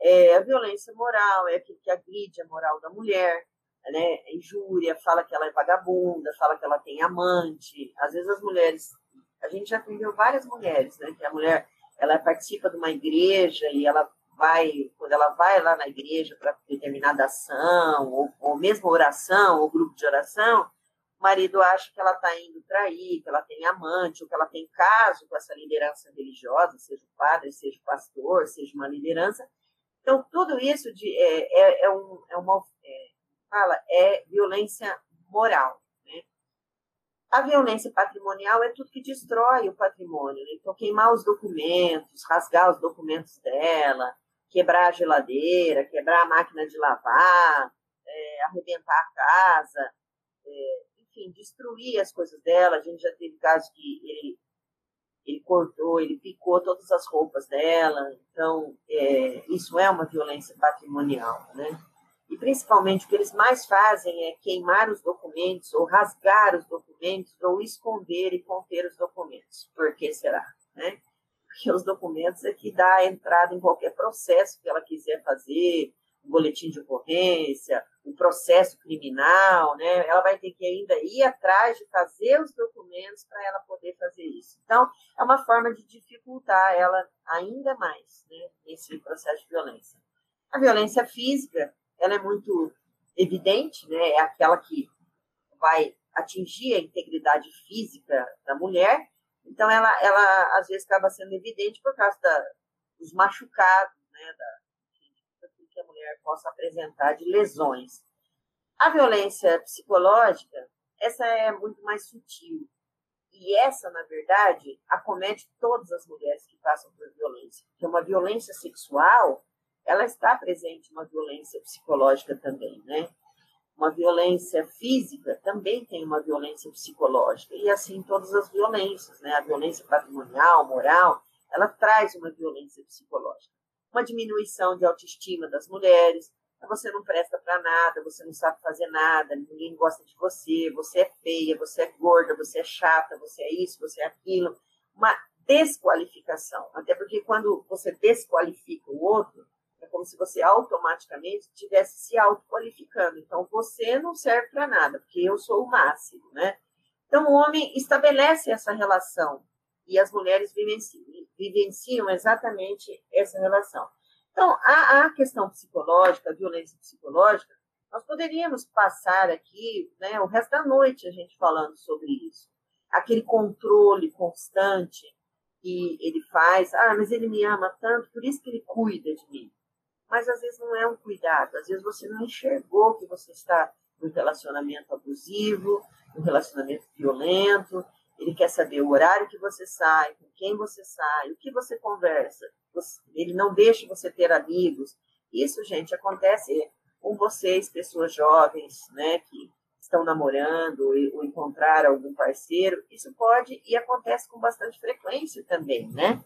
É, a violência moral é aquilo que agride a moral da mulher, né? A injúria, fala que ela é vagabunda, fala que ela tem amante. Às vezes as mulheres, a gente já atendeu várias mulheres, né? Que a mulher, ela participa de uma igreja e ela vai, quando ela vai lá na igreja para determinada ação, ou, ou mesmo oração, ou grupo de oração, o marido acha que ela está indo trair, que ela tem amante, ou que ela tem caso com essa liderança religiosa, seja o padre, seja o pastor, seja uma liderança, então, tudo isso de, é, é, é, um, é uma é, fala, é violência moral. Né? A violência patrimonial é tudo que destrói o patrimônio. Né? Então, queimar os documentos, rasgar os documentos dela, quebrar a geladeira, quebrar a máquina de lavar, é, arrebentar a casa, é, enfim, destruir as coisas dela. A gente já teve casos que ele, ele cortou, ele picou todas as roupas dela. Então, é, isso é uma violência patrimonial, né? E principalmente o que eles mais fazem é queimar os documentos, ou rasgar os documentos, ou esconder e conter os documentos. Por que será? Né? Porque os documentos é que dá entrada em qualquer processo que ela quiser fazer, um boletim de ocorrência, um processo criminal, né? Ela vai ter que ainda ir atrás de fazer os documentos para ela poder fazer isso. Então, é uma forma de dificultar ela ainda mais, né, nesse processo de violência. A violência física, ela é muito evidente, né? É aquela que vai atingir a integridade física da mulher. Então, ela, ela às vezes acaba sendo evidente por causa da, dos machucados, né? Da, mulher possa apresentar de lesões. A violência psicológica, essa é muito mais sutil. E essa, na verdade, acomete todas as mulheres que passam por violência. Porque uma violência sexual, ela está presente uma violência psicológica também, né? Uma violência física também tem uma violência psicológica. E assim todas as violências, né? A violência patrimonial, moral, ela traz uma violência psicológica. Uma diminuição de autoestima das mulheres, você não presta para nada, você não sabe fazer nada, ninguém gosta de você, você é feia, você é gorda, você é chata, você é isso, você é aquilo. Uma desqualificação. Até porque quando você desqualifica o outro, como se você automaticamente estivesse se autoqualificando. Então, você não serve para nada, porque eu sou o máximo, né? Então, o homem estabelece essa relação e as mulheres vivenciam, vivenciam exatamente essa relação. Então, a, a questão psicológica, a violência psicológica, nós poderíamos passar aqui né, o resto da noite a gente falando sobre isso. Aquele controle constante que ele faz, ah, mas ele me ama tanto, por isso que ele cuida de mim mas às vezes não é um cuidado, às vezes você não enxergou que você está no relacionamento abusivo, no relacionamento violento, ele quer saber o horário que você sai, com quem você sai, o que você conversa. Ele não deixa você ter amigos. Isso, gente, acontece com vocês, pessoas jovens, né, que estão namorando ou encontraram algum parceiro. Isso pode e acontece com bastante frequência também, né?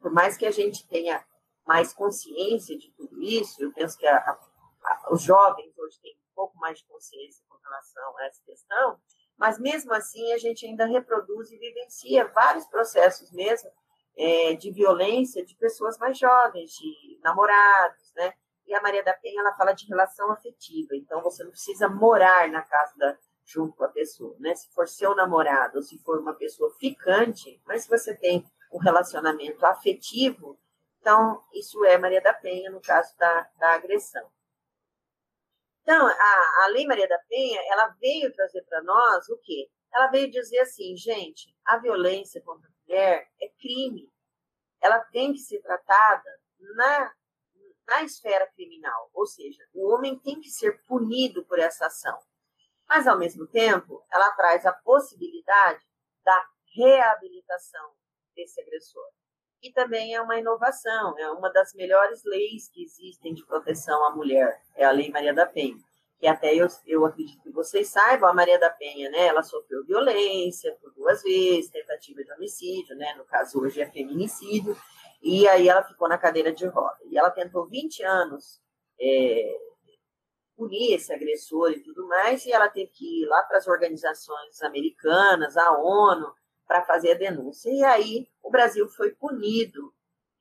Por mais que a gente tenha mais consciência de tudo isso, eu penso que a, a, os jovens hoje têm um pouco mais de consciência com relação a essa questão, mas mesmo assim a gente ainda reproduz e vivencia vários processos mesmo é, de violência de pessoas mais jovens, de namorados, né? E a Maria da Penha ela fala de relação afetiva, então você não precisa morar na casa da, junto com a pessoa, né? Se for seu namorado ou se for uma pessoa ficante, mas se você tem um relacionamento afetivo, então, isso é Maria da Penha, no caso da, da agressão. Então, a, a Lei Maria da Penha, ela veio trazer para nós o quê? Ela veio dizer assim, gente, a violência contra a mulher é crime. Ela tem que ser tratada na, na esfera criminal, ou seja, o homem tem que ser punido por essa ação. Mas, ao mesmo tempo, ela traz a possibilidade da reabilitação desse agressor e também é uma inovação, é uma das melhores leis que existem de proteção à mulher, é a Lei Maria da Penha. Que até eu, eu acredito que vocês saibam, a Maria da Penha, né, ela sofreu violência por duas vezes, tentativa de homicídio, né, no caso hoje é feminicídio, e aí ela ficou na cadeira de roda. E ela tentou 20 anos é, punir esse agressor e tudo mais, e ela teve que ir lá para as organizações americanas, a ONU, para fazer a denúncia. E aí o Brasil foi punido,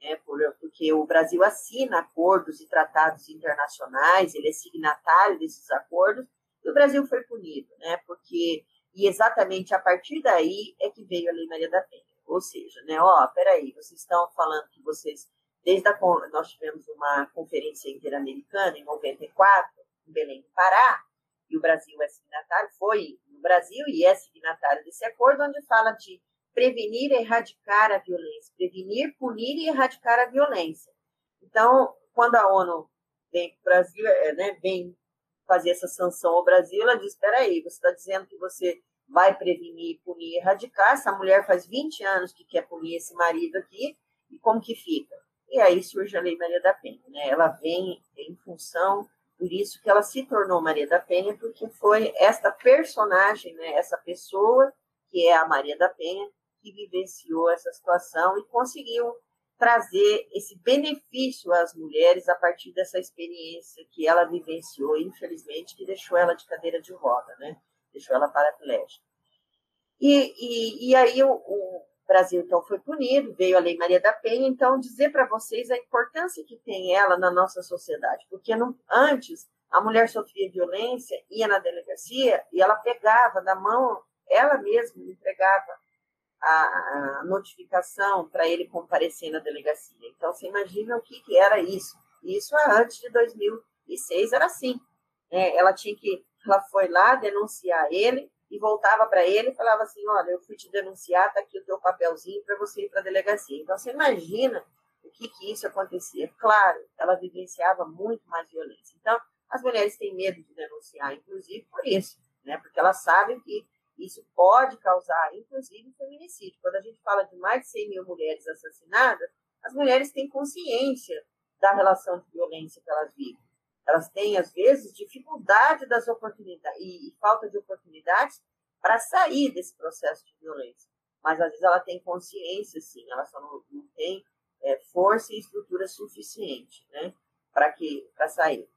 né, por, porque o Brasil assina acordos e tratados internacionais, ele é signatário desses acordos, e o Brasil foi punido, né, porque, e exatamente a partir daí é que veio a Lei Maria da Penha. Ou seja, né, ó, peraí, vocês estão falando que vocês, desde a, nós tivemos uma conferência interamericana em 94, em Belém do Pará, e o Brasil é signatário, foi no Brasil e é signatário desse acordo, onde fala de prevenir e erradicar a violência, prevenir, punir e erradicar a violência. Então, quando a ONU vem para o Brasil, é, né, vem fazer essa sanção ao Brasil, ela diz: espera aí, você está dizendo que você vai prevenir, punir e erradicar, essa mulher faz 20 anos que quer punir esse marido aqui, e como que fica? E aí surge a Lei Maria da Penha. Né? Ela vem em função, por isso que ela se tornou Maria da Penha, porque foi esta personagem, né? essa pessoa, que é a Maria da Penha, que vivenciou essa situação e conseguiu trazer esse benefício às mulheres a partir dessa experiência que ela vivenciou, infelizmente, que deixou ela de cadeira de roda, né? Deixou ela paraplégica. E, e, e aí o, o, Brasil, então, foi punido, veio a Lei Maria da Penha, então, dizer para vocês a importância que tem ela na nossa sociedade, porque não, antes a mulher sofria violência, ia na delegacia e ela pegava da mão, ela mesma entregava a, a notificação para ele comparecer na delegacia. Então, você imagina o que, que era isso. Isso antes de 2006 era assim. É, ela tinha que, ela foi lá denunciar ele e voltava para ele e falava assim, olha, eu fui te denunciar, tá aqui o teu papelzinho para você ir para a delegacia. Então, você imagina o que, que isso acontecia. Claro, ela vivenciava muito mais violência. Então, as mulheres têm medo de denunciar, inclusive por isso, né? Porque elas sabem que isso pode causar, inclusive, feminicídio. Quando a gente fala de mais de 100 mil mulheres assassinadas, as mulheres têm consciência da relação de violência que elas vivem. Elas têm, às vezes, dificuldade das oportunidades e, e falta de oportunidades para sair desse processo de violência. Mas, às vezes, ela tem consciência, sim, ela só não, não tem é, força e estrutura suficiente né, para sair.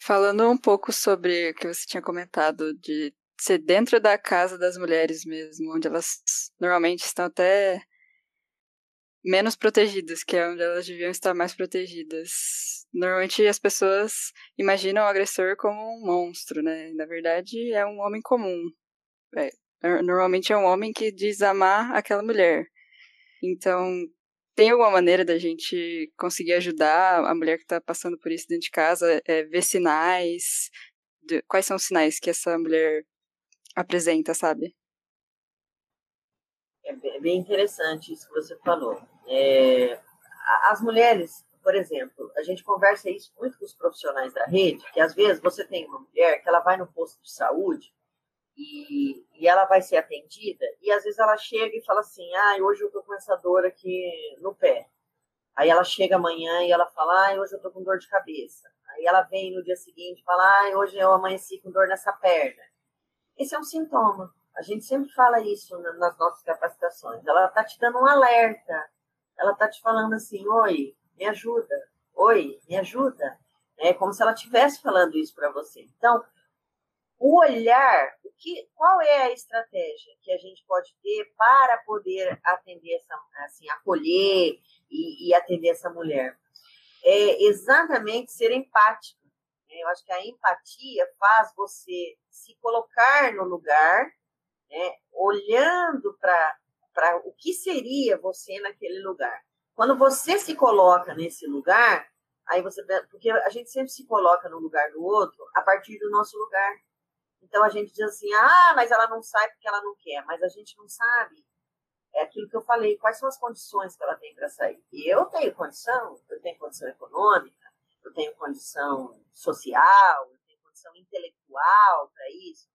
Falando um pouco sobre o que você tinha comentado de ser dentro da casa das mulheres mesmo, onde elas normalmente estão até menos protegidas, que é onde elas deviam estar mais protegidas. Normalmente as pessoas imaginam o agressor como um monstro, né? Na verdade, é um homem comum. É, normalmente é um homem que diz amar aquela mulher. Então, tem alguma maneira da gente conseguir ajudar a mulher que está passando por isso dentro de casa, é, ver sinais? De, quais são os sinais que essa mulher apresenta, sabe? É bem interessante isso que você falou. É, as mulheres, por exemplo, a gente conversa isso muito com os profissionais da rede, que às vezes você tem uma mulher que ela vai no posto de saúde e, e ela vai ser atendida, e às vezes ela chega e fala assim, ah, hoje eu tô com essa dor aqui no pé. Aí ela chega amanhã e ela fala, ah, hoje eu tô com dor de cabeça. Aí ela vem no dia seguinte e fala, ah, hoje eu amanheci com dor nessa perna. Esse é um sintoma. A gente sempre fala isso nas nossas capacitações. Ela está te dando um alerta. Ela está te falando assim, oi, me ajuda. Oi, me ajuda. É como se ela estivesse falando isso para você. Então, o olhar, o que, qual é a estratégia que a gente pode ter para poder atender essa, assim, acolher e, e atender essa mulher? É exatamente ser empático. Eu acho que a empatia faz você se colocar no lugar, né? olhando para o que seria você naquele lugar. Quando você se coloca nesse lugar, aí você porque a gente sempre se coloca no lugar do outro a partir do nosso lugar. Então a gente diz assim: ah, mas ela não sai porque ela não quer, mas a gente não sabe. É aquilo que eu falei: quais são as condições que ela tem para sair? E eu tenho condição, eu tenho condição econômica, eu tenho condição social, eu tenho condição intelectual para isso,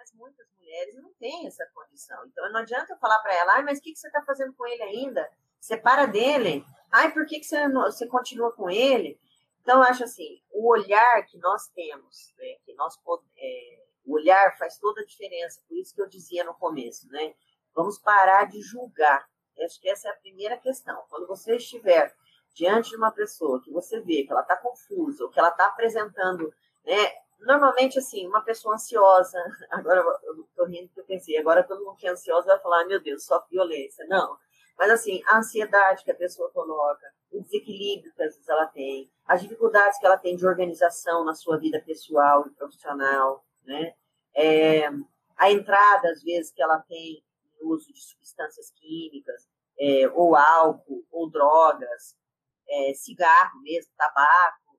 mas muitas mulheres não têm essa condição. Então não adianta eu falar para ela: ah, mas o que, que você está fazendo com ele ainda? Separa dele. Ai, por que, que você, não, você continua com ele? Então, eu acho assim, o olhar que nós temos, né, que nós é, o olhar faz toda a diferença, por isso que eu dizia no começo, né? Vamos parar de julgar. Acho que essa é a primeira questão. Quando você estiver diante de uma pessoa que você vê que ela está confusa, ou que ela está apresentando, né? Normalmente, assim, uma pessoa ansiosa, agora eu estou rindo porque eu pensei, agora todo mundo que é ansioso vai falar, meu Deus, só violência. Não. Mas, assim, a ansiedade que a pessoa coloca, o desequilíbrio que às vezes ela tem, as dificuldades que ela tem de organização na sua vida pessoal e profissional, né? É, a entrada, às vezes, que ela tem no uso de substâncias químicas, é, ou álcool, ou drogas, é, cigarro mesmo, tabaco,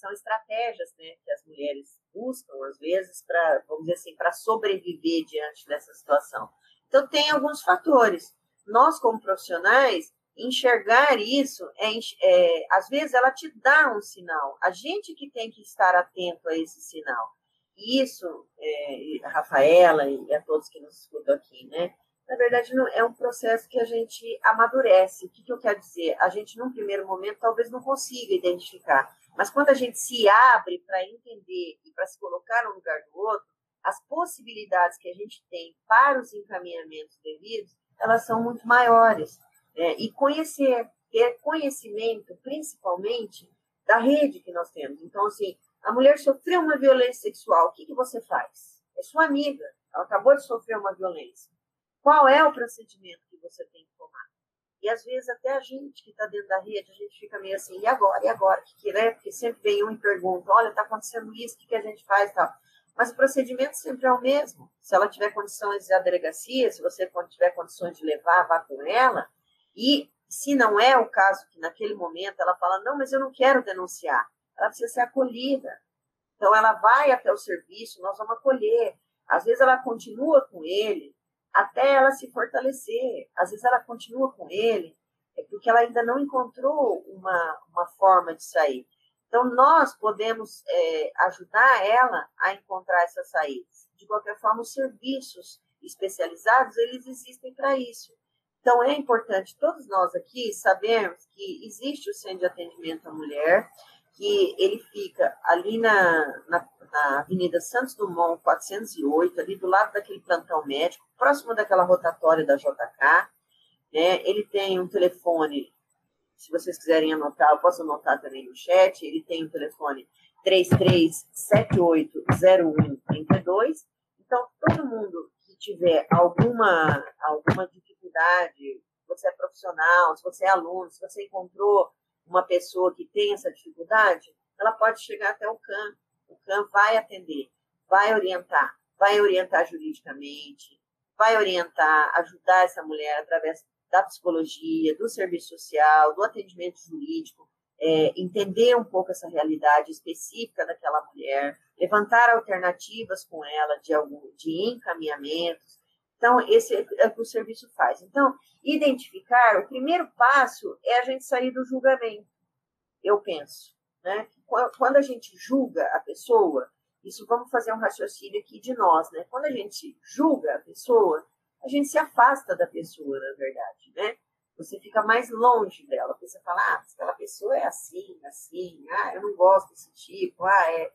são estratégias né, que as mulheres buscam, às vezes, para, vamos dizer assim, para sobreviver diante dessa situação. Então, tem alguns fatores. Nós, como profissionais, enxergar isso, é, é, às vezes, ela te dá um sinal. A gente que tem que estar atento a esse sinal isso, é, a Rafaela e a todos que nos escutam aqui, né? Na verdade, não, é um processo que a gente amadurece. O que, que eu quero dizer? A gente, num primeiro momento, talvez não consiga identificar. Mas quando a gente se abre para entender e para se colocar no lugar do outro, as possibilidades que a gente tem para os encaminhamentos devidos, elas são muito maiores. Né? E conhecer, ter conhecimento, principalmente, da rede que nós temos. Então, assim, a mulher sofreu uma violência sexual, o que, que você faz? É sua amiga, ela acabou de sofrer uma violência. Qual é o procedimento que você tem que tomar? E às vezes até a gente que está dentro da rede, a gente fica meio assim, e agora? E agora? Que que é? Porque sempre vem um e pergunta, olha, está acontecendo isso, o que, que a gente faz tal. Mas o procedimento sempre é o mesmo. Se ela tiver condições de ir à delegacia, se você tiver condições de levar, vá com ela. E se não é o caso que naquele momento ela fala, não, mas eu não quero denunciar, ela precisa ser acolhida. Então ela vai até o serviço, nós vamos acolher. Às vezes ela continua com ele até ela se fortalecer. Às vezes ela continua com ele é porque ela ainda não encontrou uma, uma forma de sair. Então, nós podemos é, ajudar ela a encontrar essas saídas. De qualquer forma, os serviços especializados, eles existem para isso. Então, é importante todos nós aqui sabermos que existe o Centro de Atendimento à Mulher, que ele fica ali na, na, na Avenida Santos Dumont, 408, ali do lado daquele plantão médico, próximo daquela rotatória da JK. Né? Ele tem um telefone se vocês quiserem anotar, eu posso anotar também no chat. Ele tem o telefone 33780132. Então, todo mundo que tiver alguma, alguma dificuldade, se você é profissional, se você é aluno, se você encontrou uma pessoa que tem essa dificuldade, ela pode chegar até o CAM. O CAM vai atender, vai orientar, vai orientar juridicamente, vai orientar, ajudar essa mulher através da psicologia, do serviço social, do atendimento jurídico, é, entender um pouco essa realidade específica daquela mulher, levantar alternativas com ela de algum de encaminhamentos. Então, esse é o que o serviço faz. Então, identificar, o primeiro passo é a gente sair do julgamento, eu penso. Né? Quando a gente julga a pessoa, isso vamos fazer um raciocínio aqui de nós, né? Quando a gente julga a pessoa, a gente se afasta da pessoa, na verdade, né? Você fica mais longe dela, porque você fala, ah, aquela pessoa é assim, assim, ah, eu não gosto desse tipo, ah, é.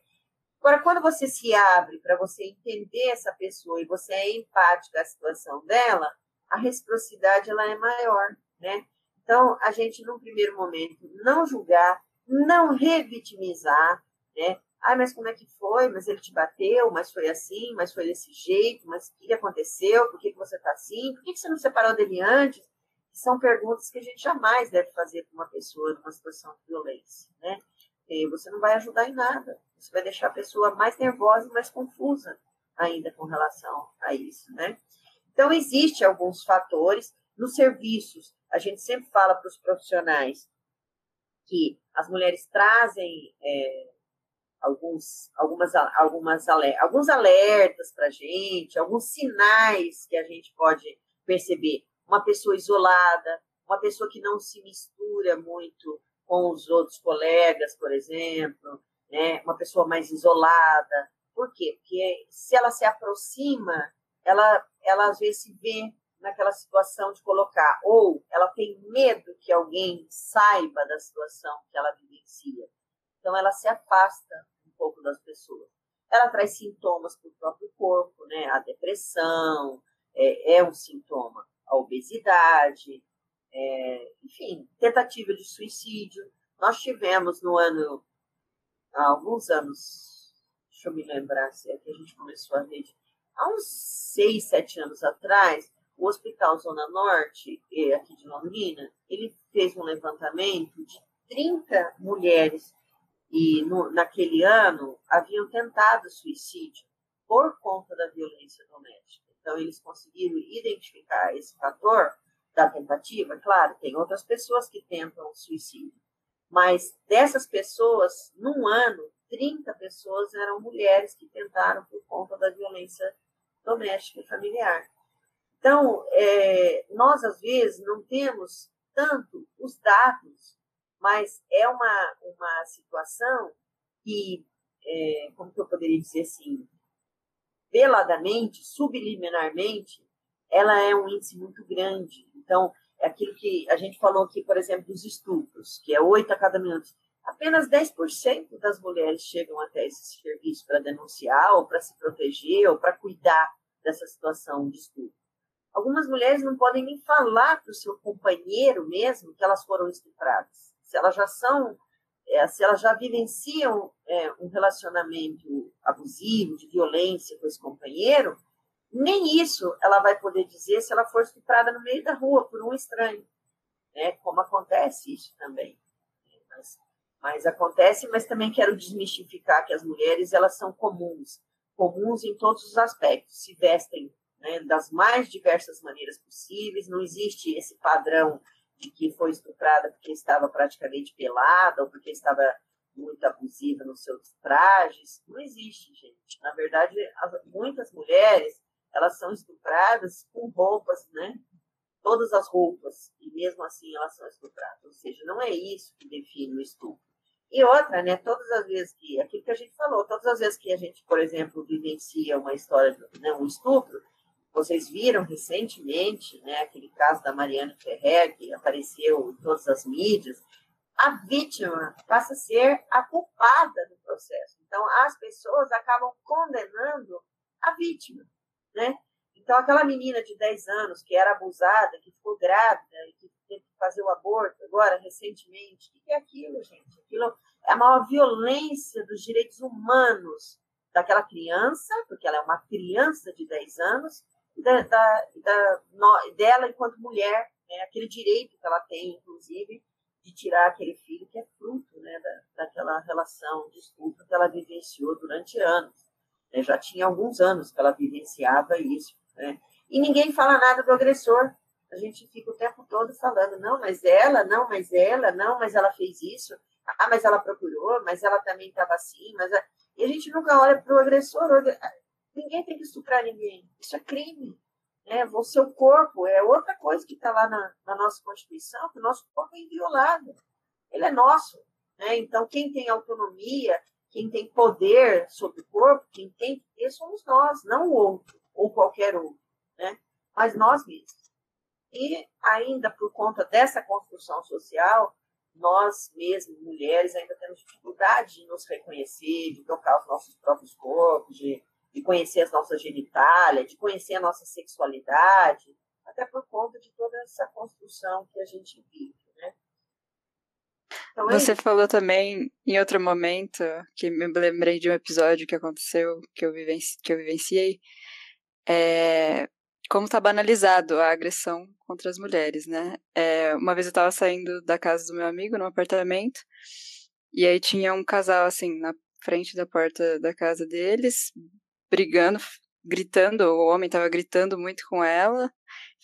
Agora, quando você se abre para você entender essa pessoa e você é empático à situação dela, a reciprocidade ela é maior, né? Então, a gente, num primeiro momento, não julgar, não revitimizar, né? Ah, mas como é que foi? Mas ele te bateu? Mas foi assim? Mas foi desse jeito? Mas o que aconteceu? Por que, que você está assim? Por que, que você não separou dele antes? São perguntas que a gente jamais deve fazer para uma pessoa numa situação de violência, né? E você não vai ajudar em nada. Você vai deixar a pessoa mais nervosa mais confusa ainda com relação a isso, né? Então, existem alguns fatores. Nos serviços, a gente sempre fala para os profissionais que as mulheres trazem é, alguns, algumas, algumas alguns alertas para a gente, alguns sinais que a gente pode perceber. Uma pessoa isolada, uma pessoa que não se mistura muito com os outros colegas, por exemplo, né? uma pessoa mais isolada. Por quê? Porque se ela se aproxima, ela, ela às vezes se vê naquela situação de colocar, ou ela tem medo que alguém saiba da situação que ela vivencia. Então, ela se afasta pouco das pessoas. Ela traz sintomas para o próprio corpo, né? A depressão é, é um sintoma, a obesidade, é, enfim, tentativa de suicídio. Nós tivemos no ano, há alguns anos, deixa eu me lembrar se é que a gente começou a rede, há uns seis, sete anos atrás, o Hospital Zona Norte, é, aqui de Londrina, ele fez um levantamento de 30 mulheres e no, naquele ano haviam tentado suicídio por conta da violência doméstica. Então, eles conseguiram identificar esse fator da tentativa. Claro, tem outras pessoas que tentam suicídio, mas dessas pessoas, num ano, 30 pessoas eram mulheres que tentaram por conta da violência doméstica e familiar. Então, é, nós, às vezes, não temos tanto os dados mas é uma, uma situação que, é, como que eu poderia dizer assim, veladamente, subliminarmente, ela é um índice muito grande. Então, aquilo que a gente falou aqui, por exemplo, dos estupros, que é 8 a cada minuto. Apenas 10% das mulheres chegam até esse serviço para denunciar, ou para se proteger, ou para cuidar dessa situação de estupro. Algumas mulheres não podem nem falar para o seu companheiro mesmo que elas foram estupradas. Se elas já são, é, se elas já vivenciam é, um relacionamento abusivo, de violência com esse companheiro, nem isso ela vai poder dizer se ela for estuprada no meio da rua por um estranho, né? Como acontece isso também. Mas, mas acontece, mas também quero desmistificar que as mulheres elas são comuns, comuns em todos os aspectos, se vestem né, das mais diversas maneiras possíveis, não existe esse padrão de que foi estuprada porque estava praticamente pelada ou porque estava muito abusiva nos seus trajes. Não existe, gente. Na verdade, muitas mulheres elas são estupradas com roupas, né? Todas as roupas, e mesmo assim elas são estupradas. Ou seja, não é isso que define o estupro. E outra, né? Todas as vezes que, aquilo que a gente falou, todas as vezes que a gente, por exemplo, vivencia uma história, né, um estupro, vocês viram recentemente, né, aquele caso da Mariana Ferrer, que apareceu em todas as mídias, a vítima passa a ser a culpada do processo. Então, as pessoas acabam condenando a vítima né? Então, aquela menina de 10 anos que era abusada, que ficou grávida e que teve que fazer o aborto agora, recentemente, o que é aquilo, gente? Aquilo é a maior violência dos direitos humanos daquela criança, porque ela é uma criança de 10 anos, e da, da, da no, dela enquanto mulher, né? aquele direito que ela tem, inclusive, de tirar aquele filho que é fruto né? da, daquela relação de que ela vivenciou durante anos. Né? Já tinha alguns anos que ela vivenciava isso. Né? E ninguém fala nada do agressor. A gente fica o tempo todo falando, não, mas ela, não, mas ela, não, mas ela fez isso. Ah, mas ela procurou, mas ela também estava assim. Mas a... E a gente nunca olha para o agressor. Ninguém tem que estuprar ninguém. Isso é crime. Né? O seu corpo é outra coisa que está lá na, na, nossa Constituição, que o nosso corpo é inviolável. Ele é nosso. Né? Então, quem tem autonomia, quem tem poder sobre o corpo, quem tem ter somos nós, não o outro, ou qualquer outro, né? mas nós mesmos. E ainda por conta dessa construção social, nós mesmos, mulheres, ainda temos dificuldade de nos reconhecer, de tocar os nossos próprios corpos, de, de conhecer as nossas genitálias, de conhecer a nossa sexualidade, até por conta de toda essa construção que a gente vive. Você falou também em outro momento que me lembrei de um episódio que aconteceu que eu, vivenci, que eu vivenciei. É, como está banalizado a agressão contra as mulheres, né? É, uma vez eu estava saindo da casa do meu amigo, num apartamento, e aí tinha um casal, assim, na frente da porta da casa deles, brigando, gritando, o homem estava gritando muito com ela,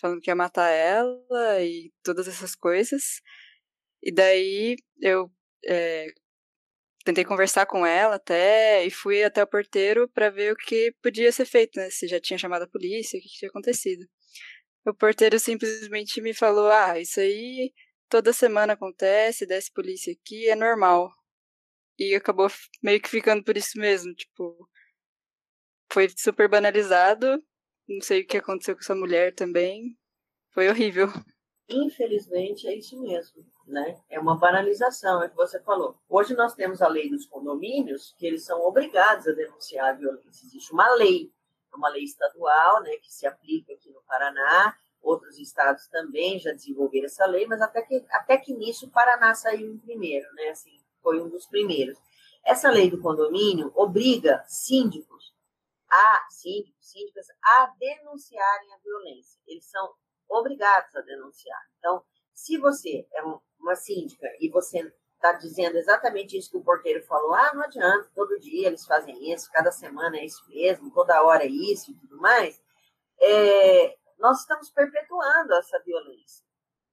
falando que ia matar ela e todas essas coisas. E daí eu é, tentei conversar com ela até e fui até o porteiro para ver o que podia ser feito, né? Se já tinha chamado a polícia, o que tinha acontecido. O porteiro simplesmente me falou: Ah, isso aí toda semana acontece, desce polícia aqui, é normal. E acabou meio que ficando por isso mesmo, tipo. Foi super banalizado. Não sei o que aconteceu com essa mulher também. Foi horrível. Infelizmente é isso mesmo né? É uma banalização, é o que você falou. Hoje nós temos a lei dos condomínios, que eles são obrigados a denunciar a violência. Existe uma lei, uma lei estadual, né, que se aplica aqui no Paraná, outros estados também já desenvolveram essa lei, mas até que, até que nisso o Paraná saiu em primeiro, né? Assim, foi um dos primeiros. Essa lei do condomínio obriga síndicos a síndicos, síndicas a denunciarem a violência. Eles são obrigados a denunciar. Então, se você é uma síndica e você está dizendo exatamente isso que o porteiro falou, ah, não adianta, todo dia eles fazem isso, cada semana é isso mesmo, toda hora é isso e tudo mais, é, nós estamos perpetuando essa violência.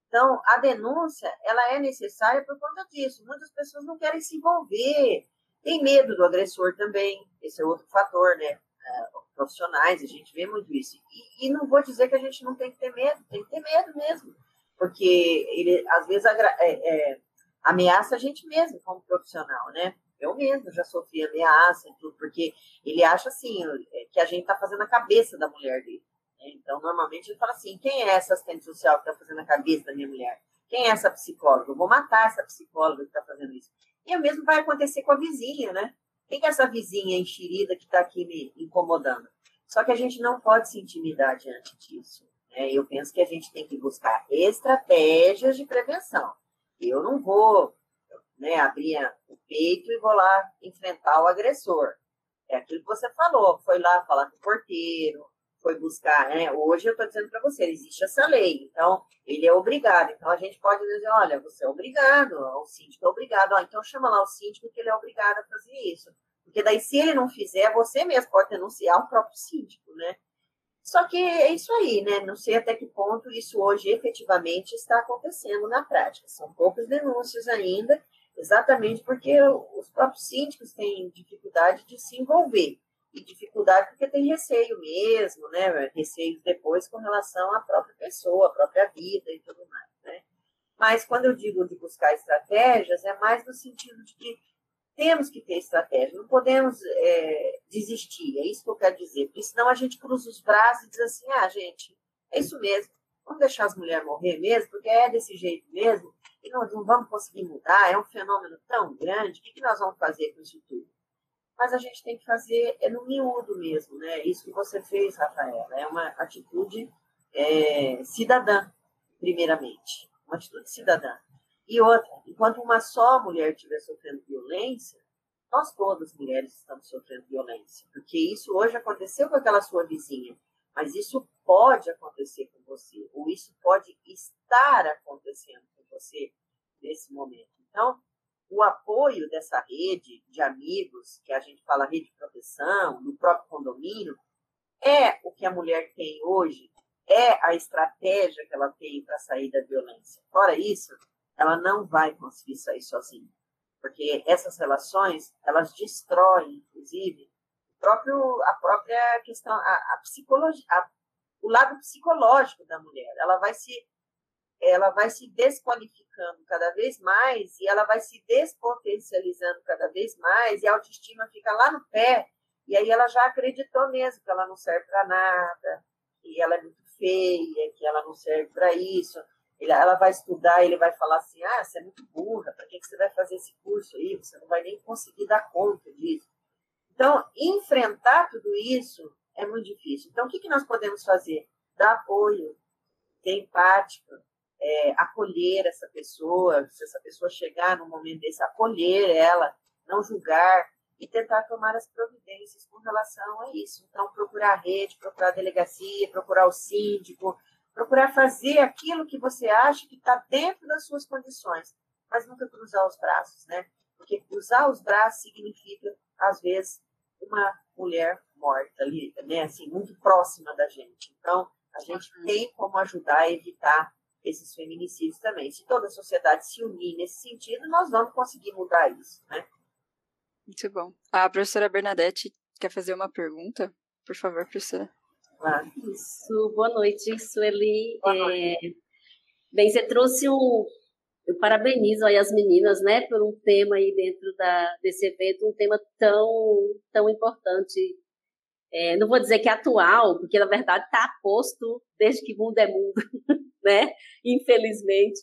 Então, a denúncia, ela é necessária por conta disso. Muitas pessoas não querem se envolver, tem medo do agressor também, esse é outro fator, né? Profissionais, a gente vê muito isso. E, e não vou dizer que a gente não tem que ter medo, tem que ter medo mesmo porque ele às vezes é, é, ameaça a gente mesmo como profissional, né? Eu mesmo já sofri ameaça e tudo, porque ele acha assim, é, que a gente está fazendo a cabeça da mulher dele. Então, normalmente, ele fala assim: quem é essa assistente social que está fazendo a cabeça da minha mulher? Quem é essa psicóloga? Eu vou matar essa psicóloga que está fazendo isso. E o mesmo vai acontecer com a vizinha, né? Quem é essa vizinha enxerida que está aqui me incomodando? Só que a gente não pode se intimidar diante disso. Né? Eu penso que a gente tem que buscar estratégias de prevenção. Eu não vou né, abrir o peito e vou lá enfrentar o agressor. É aquilo que você falou, foi lá falar com o porteiro, foi buscar, né? Hoje eu estou dizendo para você, existe essa lei, então ele é obrigado. Então a gente pode dizer, olha, você é obrigado, o síndico é obrigado, ó, então chama lá o síndico que ele é obrigado a fazer isso. Porque daí, se ele não fizer, você mesmo pode denunciar o próprio síndico, né? Só que é isso aí, né? Não sei até que ponto isso hoje efetivamente está acontecendo na prática. São poucas denúncias ainda, exatamente porque os próprios síndicos têm dificuldade de se envolver. E dificuldade porque tem receio mesmo, né? Receio depois com relação à própria pessoa, à própria vida e tudo mais, né? Mas quando eu digo de buscar estratégias, é mais no sentido de que temos que ter estratégia, não podemos é, desistir, é isso que eu quero dizer, porque senão a gente cruza os braços e diz assim, ah, gente, é isso mesmo, vamos deixar as mulheres morrer mesmo, porque é desse jeito mesmo, e nós não vamos conseguir mudar, é um fenômeno tão grande, o que, que nós vamos fazer com isso tudo? Mas a gente tem que fazer é no miúdo mesmo, né? Isso que você fez, Rafaela, é uma atitude é, cidadã, primeiramente, uma atitude cidadã. E outra, enquanto uma só mulher estiver sofrendo violência, nós todas mulheres estamos sofrendo violência, porque isso hoje aconteceu com aquela sua vizinha, mas isso pode acontecer com você, ou isso pode estar acontecendo com você nesse momento. Então, o apoio dessa rede de amigos, que a gente fala rede de proteção, do próprio condomínio, é o que a mulher tem hoje, é a estratégia que ela tem para sair da violência. Fora isso, ela não vai conseguir sair sozinha, porque essas relações elas destroem, inclusive, o próprio, a própria questão, a, a psicologia, a, o lado psicológico da mulher. Ela vai se, ela vai se desqualificando cada vez mais e ela vai se despotencializando cada vez mais e a autoestima fica lá no pé e aí ela já acreditou mesmo que ela não serve para nada, que ela é muito feia, que ela não serve para isso ela vai estudar, ele vai falar assim: ah, você é muito burra, para que, que você vai fazer esse curso aí? Você não vai nem conseguir dar conta disso. Então, enfrentar tudo isso é muito difícil. Então, o que, que nós podemos fazer? Dar apoio, ter empática, é, acolher essa pessoa, se essa pessoa chegar num momento desse, acolher ela, não julgar e tentar tomar as providências com relação a isso. Então, procurar a rede, procurar a delegacia, procurar o síndico, procurar fazer aquilo que você acha que está dentro das suas condições, mas nunca cruzar os braços, né? Porque cruzar os braços significa, às vezes, uma mulher morta ali, né? Assim, muito próxima da gente. Então, a gente uhum. tem como ajudar a evitar esses feminicídios também. Se toda a sociedade se unir nesse sentido, nós vamos conseguir mudar isso, né? Muito bom. A professora Bernadette quer fazer uma pergunta? Por favor, professora. Isso, boa noite, Sueli. Boa noite. É, bem, você trouxe um. Eu parabenizo aí as meninas, né, por um tema aí dentro da, desse evento, um tema tão, tão importante. É, não vou dizer que é atual, porque na verdade está posto desde que mundo é mundo, né? Infelizmente.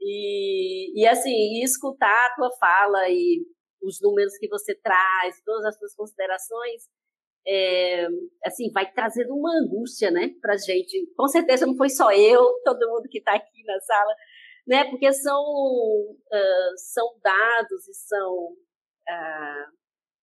E, e assim, escutar a tua fala e os números que você traz, todas as suas considerações, é, assim, vai trazendo uma angústia, né, pra gente. Com certeza não foi só eu, todo mundo que está aqui na sala, né, porque são, uh, são dados e são, uh,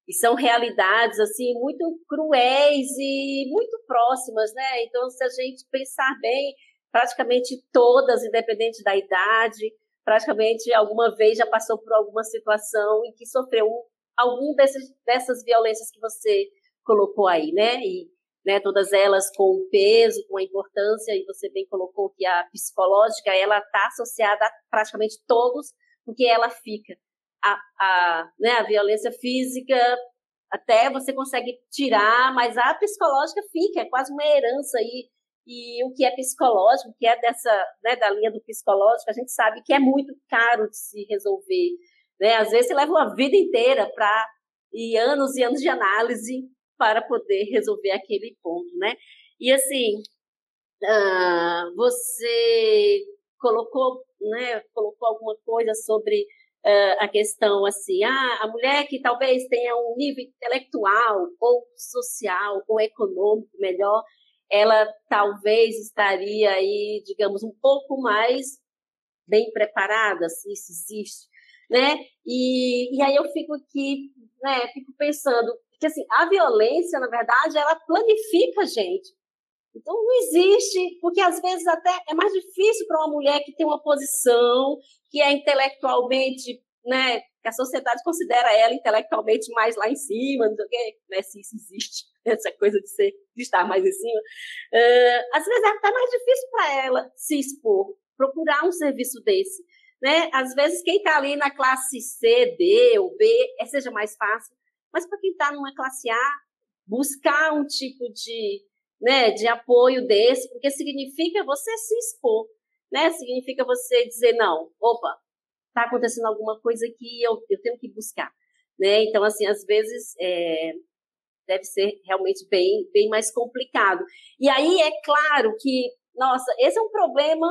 e são realidades, assim, muito cruéis e muito próximas, né, então se a gente pensar bem, praticamente todas, independente da idade, praticamente alguma vez já passou por alguma situação em que sofreu algum desses, dessas violências que você colocou aí, né? E né, todas elas com o peso, com a importância, e você bem colocou que a psicológica, ela está associada a praticamente todos, porque ela fica. A, a, né, a violência física, até você consegue tirar, mas a psicológica fica, é quase uma herança aí. E o que é psicológico, o que é dessa, né, da linha do psicológico, a gente sabe que é muito caro de se resolver. Né? Às vezes você leva uma vida inteira para e anos e anos de análise para poder resolver aquele ponto, né? E assim, uh, você colocou, né, colocou alguma coisa sobre uh, a questão assim, ah, a mulher que talvez tenha um nível intelectual ou social ou econômico melhor, ela talvez estaria aí, digamos, um pouco mais bem preparada, se isso existe, né? E, e aí eu fico aqui, né, fico pensando que assim, a violência, na verdade, ela planifica a gente. Então não existe, porque às vezes até é mais difícil para uma mulher que tem uma posição, que é intelectualmente, né, que a sociedade considera ela intelectualmente mais lá em cima, não sei o quê, né, se isso existe, essa coisa de ser, de estar mais em cima. Uh, às vezes é até mais difícil para ela se expor, procurar um serviço desse. Né? Às vezes, quem está ali na classe C, D ou B, é, seja mais fácil, mas para quem está numa classe A, buscar um tipo de, né, de apoio desse, porque significa você se expor, né? Significa você dizer, não, opa, está acontecendo alguma coisa que eu, eu tenho que buscar, né? Então, assim, às vezes é, deve ser realmente bem, bem mais complicado. E aí é claro que, nossa, esse é um problema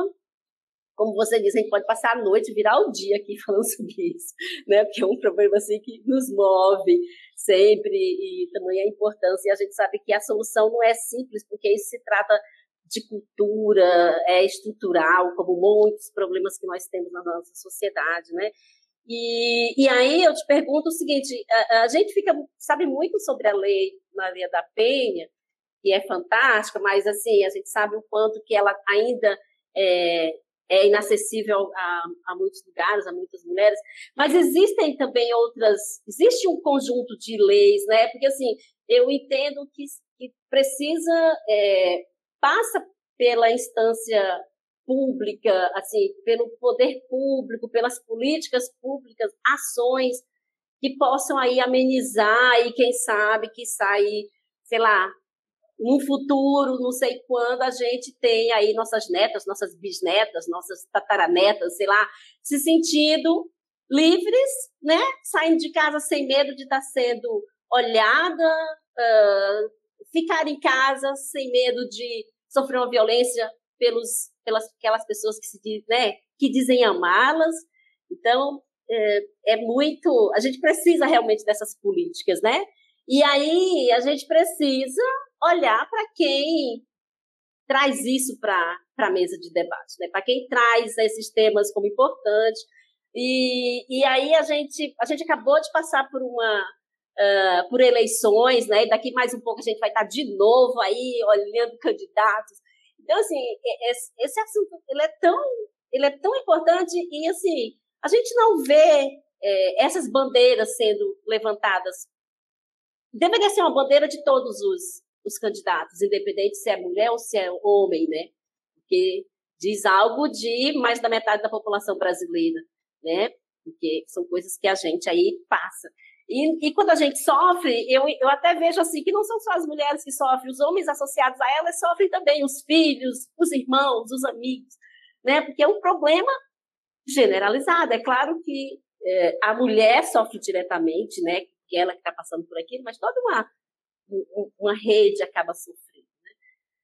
como você disse, a gente pode passar a noite, virar o dia aqui falando sobre isso, né? Porque é um problema assim que nos move sempre e também a importância. E a gente sabe que a solução não é simples, porque isso se trata de cultura, é estrutural, como muitos problemas que nós temos na nossa sociedade, né? E, e aí eu te pergunto o seguinte: a, a gente fica sabe muito sobre a lei Maria da Penha, que é fantástica, mas assim a gente sabe o quanto que ela ainda é, é inacessível a, a, muitos lugares, a muitas mulheres, mas existem também outras, existe um conjunto de leis, né? Porque assim, eu entendo que, que precisa, é, passa pela instância pública, assim, pelo poder público, pelas políticas públicas, ações que possam aí amenizar e quem sabe que sair, sei lá, num futuro, não sei quando, a gente tem aí nossas netas, nossas bisnetas, nossas tataranetas, sei lá, se sentindo livres, né? Saindo de casa sem medo de estar sendo olhada, uh, ficar em casa sem medo de sofrer uma violência pelos, pelas aquelas pessoas que se né, que dizem amá-las. Então, é, é muito. A gente precisa realmente dessas políticas, né? E aí a gente precisa olhar para quem traz isso para a mesa de debate, né? para quem traz esses temas como importantes. E, e aí a gente, a gente acabou de passar por uma uh, por eleições, né? E daqui mais um pouco a gente vai estar de novo aí olhando candidatos. Então, assim, esse, assunto ele é tão ele é tão importante e assim a gente não vê é, essas bandeiras sendo levantadas. Deveria ser uma bandeira de todos os, os candidatos, independente se é mulher ou se é homem, né? Porque diz algo de mais da metade da população brasileira, né? Porque são coisas que a gente aí passa. E, e, quando a gente sofre, eu, eu até vejo assim que não são só as mulheres que sofrem, os homens associados a elas sofrem também, os filhos, os irmãos, os amigos, né? Porque é um problema generalizado. É claro que é, a mulher sofre diretamente, né? Que ela que está passando por aquilo, mas toda uma uma rede acaba sofrendo. Né?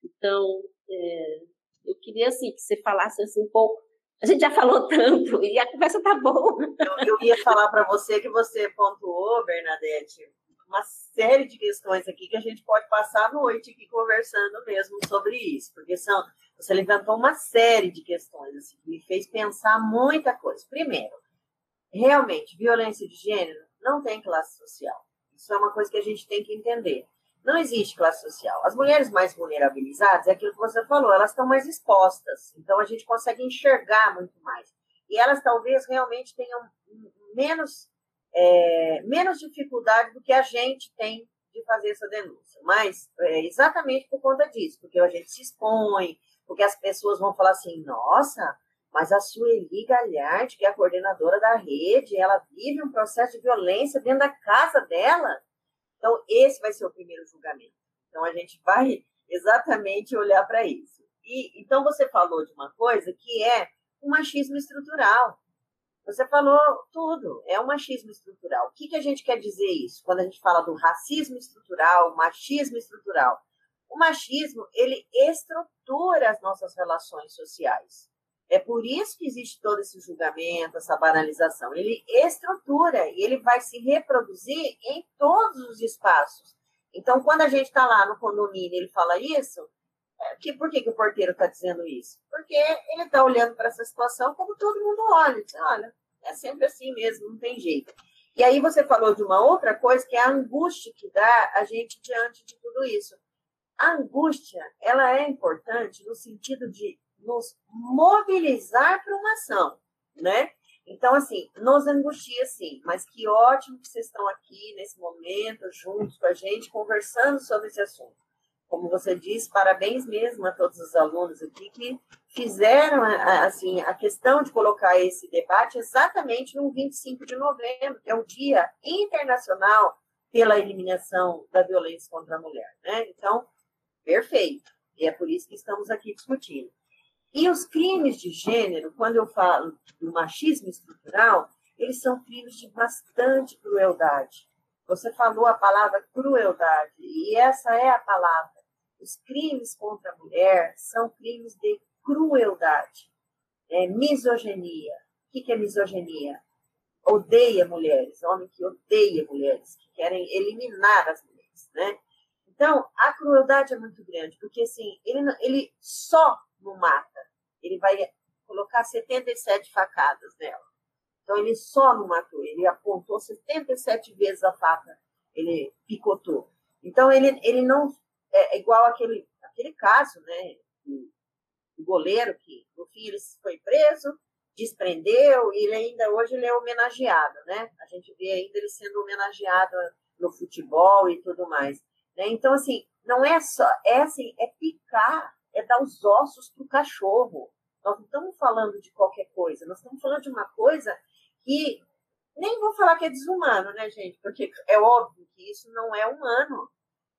Então, é, eu queria assim, que você falasse assim, um pouco. A gente já falou tanto e a conversa está boa. Eu, eu ia falar para você que você pontuou, Bernadette, uma série de questões aqui que a gente pode passar a noite aqui conversando mesmo sobre isso, porque são, você levantou uma série de questões assim, que me fez pensar muita coisa. Primeiro, realmente, violência de gênero não tem classe social. Isso é uma coisa que a gente tem que entender. Não existe classe social. As mulheres mais vulnerabilizadas, é aquilo que você falou, elas estão mais expostas. Então a gente consegue enxergar muito mais. E elas talvez realmente tenham menos, é, menos dificuldade do que a gente tem de fazer essa denúncia. Mas é exatamente por conta disso, porque a gente se expõe, porque as pessoas vão falar assim: nossa, mas a Sueli Galhardi, que é a coordenadora da rede, ela vive um processo de violência dentro da casa dela. Então, esse vai ser o primeiro julgamento. Então, a gente vai exatamente olhar para isso. E então você falou de uma coisa que é o machismo estrutural. Você falou tudo, é o machismo estrutural. O que, que a gente quer dizer isso? Quando a gente fala do racismo estrutural, machismo estrutural. o machismo, ele estrutura as nossas relações sociais. É por isso que existe todo esse julgamento, essa banalização. Ele estrutura e ele vai se reproduzir em todos os espaços. Então, quando a gente está lá no condomínio ele fala isso, é, que, por que, que o porteiro está dizendo isso? Porque ele está olhando para essa situação como todo mundo olha. Diz, olha, é sempre assim mesmo, não tem jeito. E aí você falou de uma outra coisa, que é a angústia que dá a gente diante de tudo isso. A angústia, ela é importante no sentido de nos mobilizar para uma ação, né? Então, assim, nos angustia sim, mas que ótimo que vocês estão aqui nesse momento, juntos com a gente, conversando sobre esse assunto. Como você disse, parabéns mesmo a todos os alunos aqui que fizeram assim a questão de colocar esse debate exatamente no 25 de novembro, que é o Dia Internacional pela Eliminação da Violência contra a Mulher, né? Então, perfeito. E é por isso que estamos aqui discutindo. E os crimes de gênero, quando eu falo do machismo estrutural, eles são crimes de bastante crueldade. Você falou a palavra crueldade, e essa é a palavra. Os crimes contra a mulher são crimes de crueldade. É misoginia. O que é misoginia? Odeia mulheres, homem que odeia mulheres, que querem eliminar as mulheres, né? Então, a crueldade é muito grande, porque assim, ele, ele só não mata, ele vai colocar 77 facadas nela. Então, ele só não matou, ele apontou 77 vezes a faca, ele picotou. Então, ele, ele não. É, é igual aquele, aquele caso, né? O goleiro que, no fim, ele foi preso, desprendeu, e ele ainda hoje ele é homenageado, né? A gente vê ainda ele sendo homenageado no futebol e tudo mais. Né? Então, assim, não é só, é assim, é picar é dar os ossos para o cachorro. Nós não estamos falando de qualquer coisa, nós estamos falando de uma coisa que nem vou falar que é desumano, né, gente? Porque é óbvio que isso não é humano.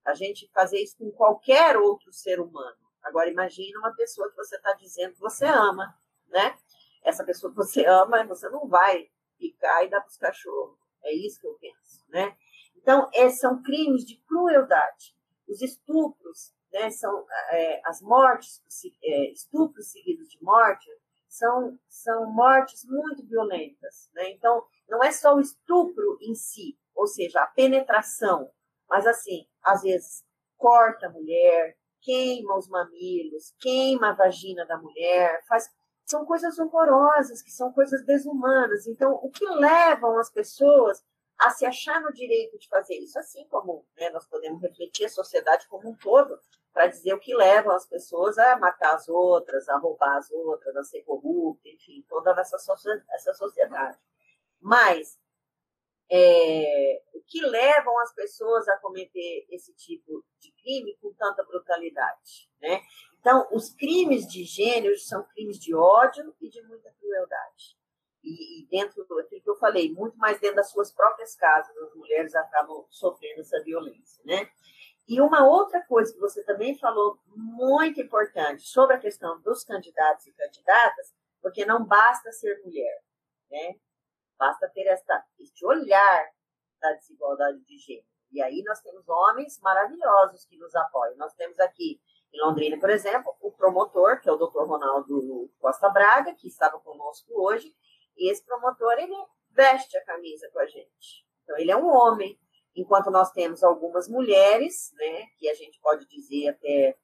A gente fazer isso com qualquer outro ser humano. Agora, imagine uma pessoa que você está dizendo que você ama, né? Essa pessoa que você ama, você não vai picar e dar para os cachorros. É isso que eu penso, né? Então, esses são crimes de crueldade. Os estupros, né, são é, as mortes, é, estupros seguidos de morte, são, são mortes muito violentas. Né? Então, não é só o estupro em si, ou seja, a penetração, mas assim, às vezes corta a mulher, queima os mamilos, queima a vagina da mulher, faz são coisas horrorosas, que são coisas desumanas. Então, o que levam as pessoas a se achar no direito de fazer isso, assim como né, nós podemos refletir a sociedade como um todo, para dizer o que leva as pessoas a matar as outras, a roubar as outras, a ser corrupta, enfim, toda essa, essa sociedade. Mas é, o que levam as pessoas a cometer esse tipo de crime com tanta brutalidade, né? Então, os crimes de gênero são crimes de ódio e de muita crueldade. E, e dentro do que eu falei, muito mais dentro das suas próprias casas, as mulheres acabam sofrendo essa violência, né? E uma outra coisa que você também falou muito importante sobre a questão dos candidatos e candidatas, porque não basta ser mulher, né? Basta ter este olhar da desigualdade de gênero. E aí nós temos homens maravilhosos que nos apoiam. Nós temos aqui em Londrina, por exemplo, o promotor, que é o Dr. Ronaldo Costa Braga, que estava conosco hoje. E esse promotor, ele veste a camisa com a gente. Então, ele é um homem, enquanto nós temos algumas mulheres, né, que a gente pode dizer até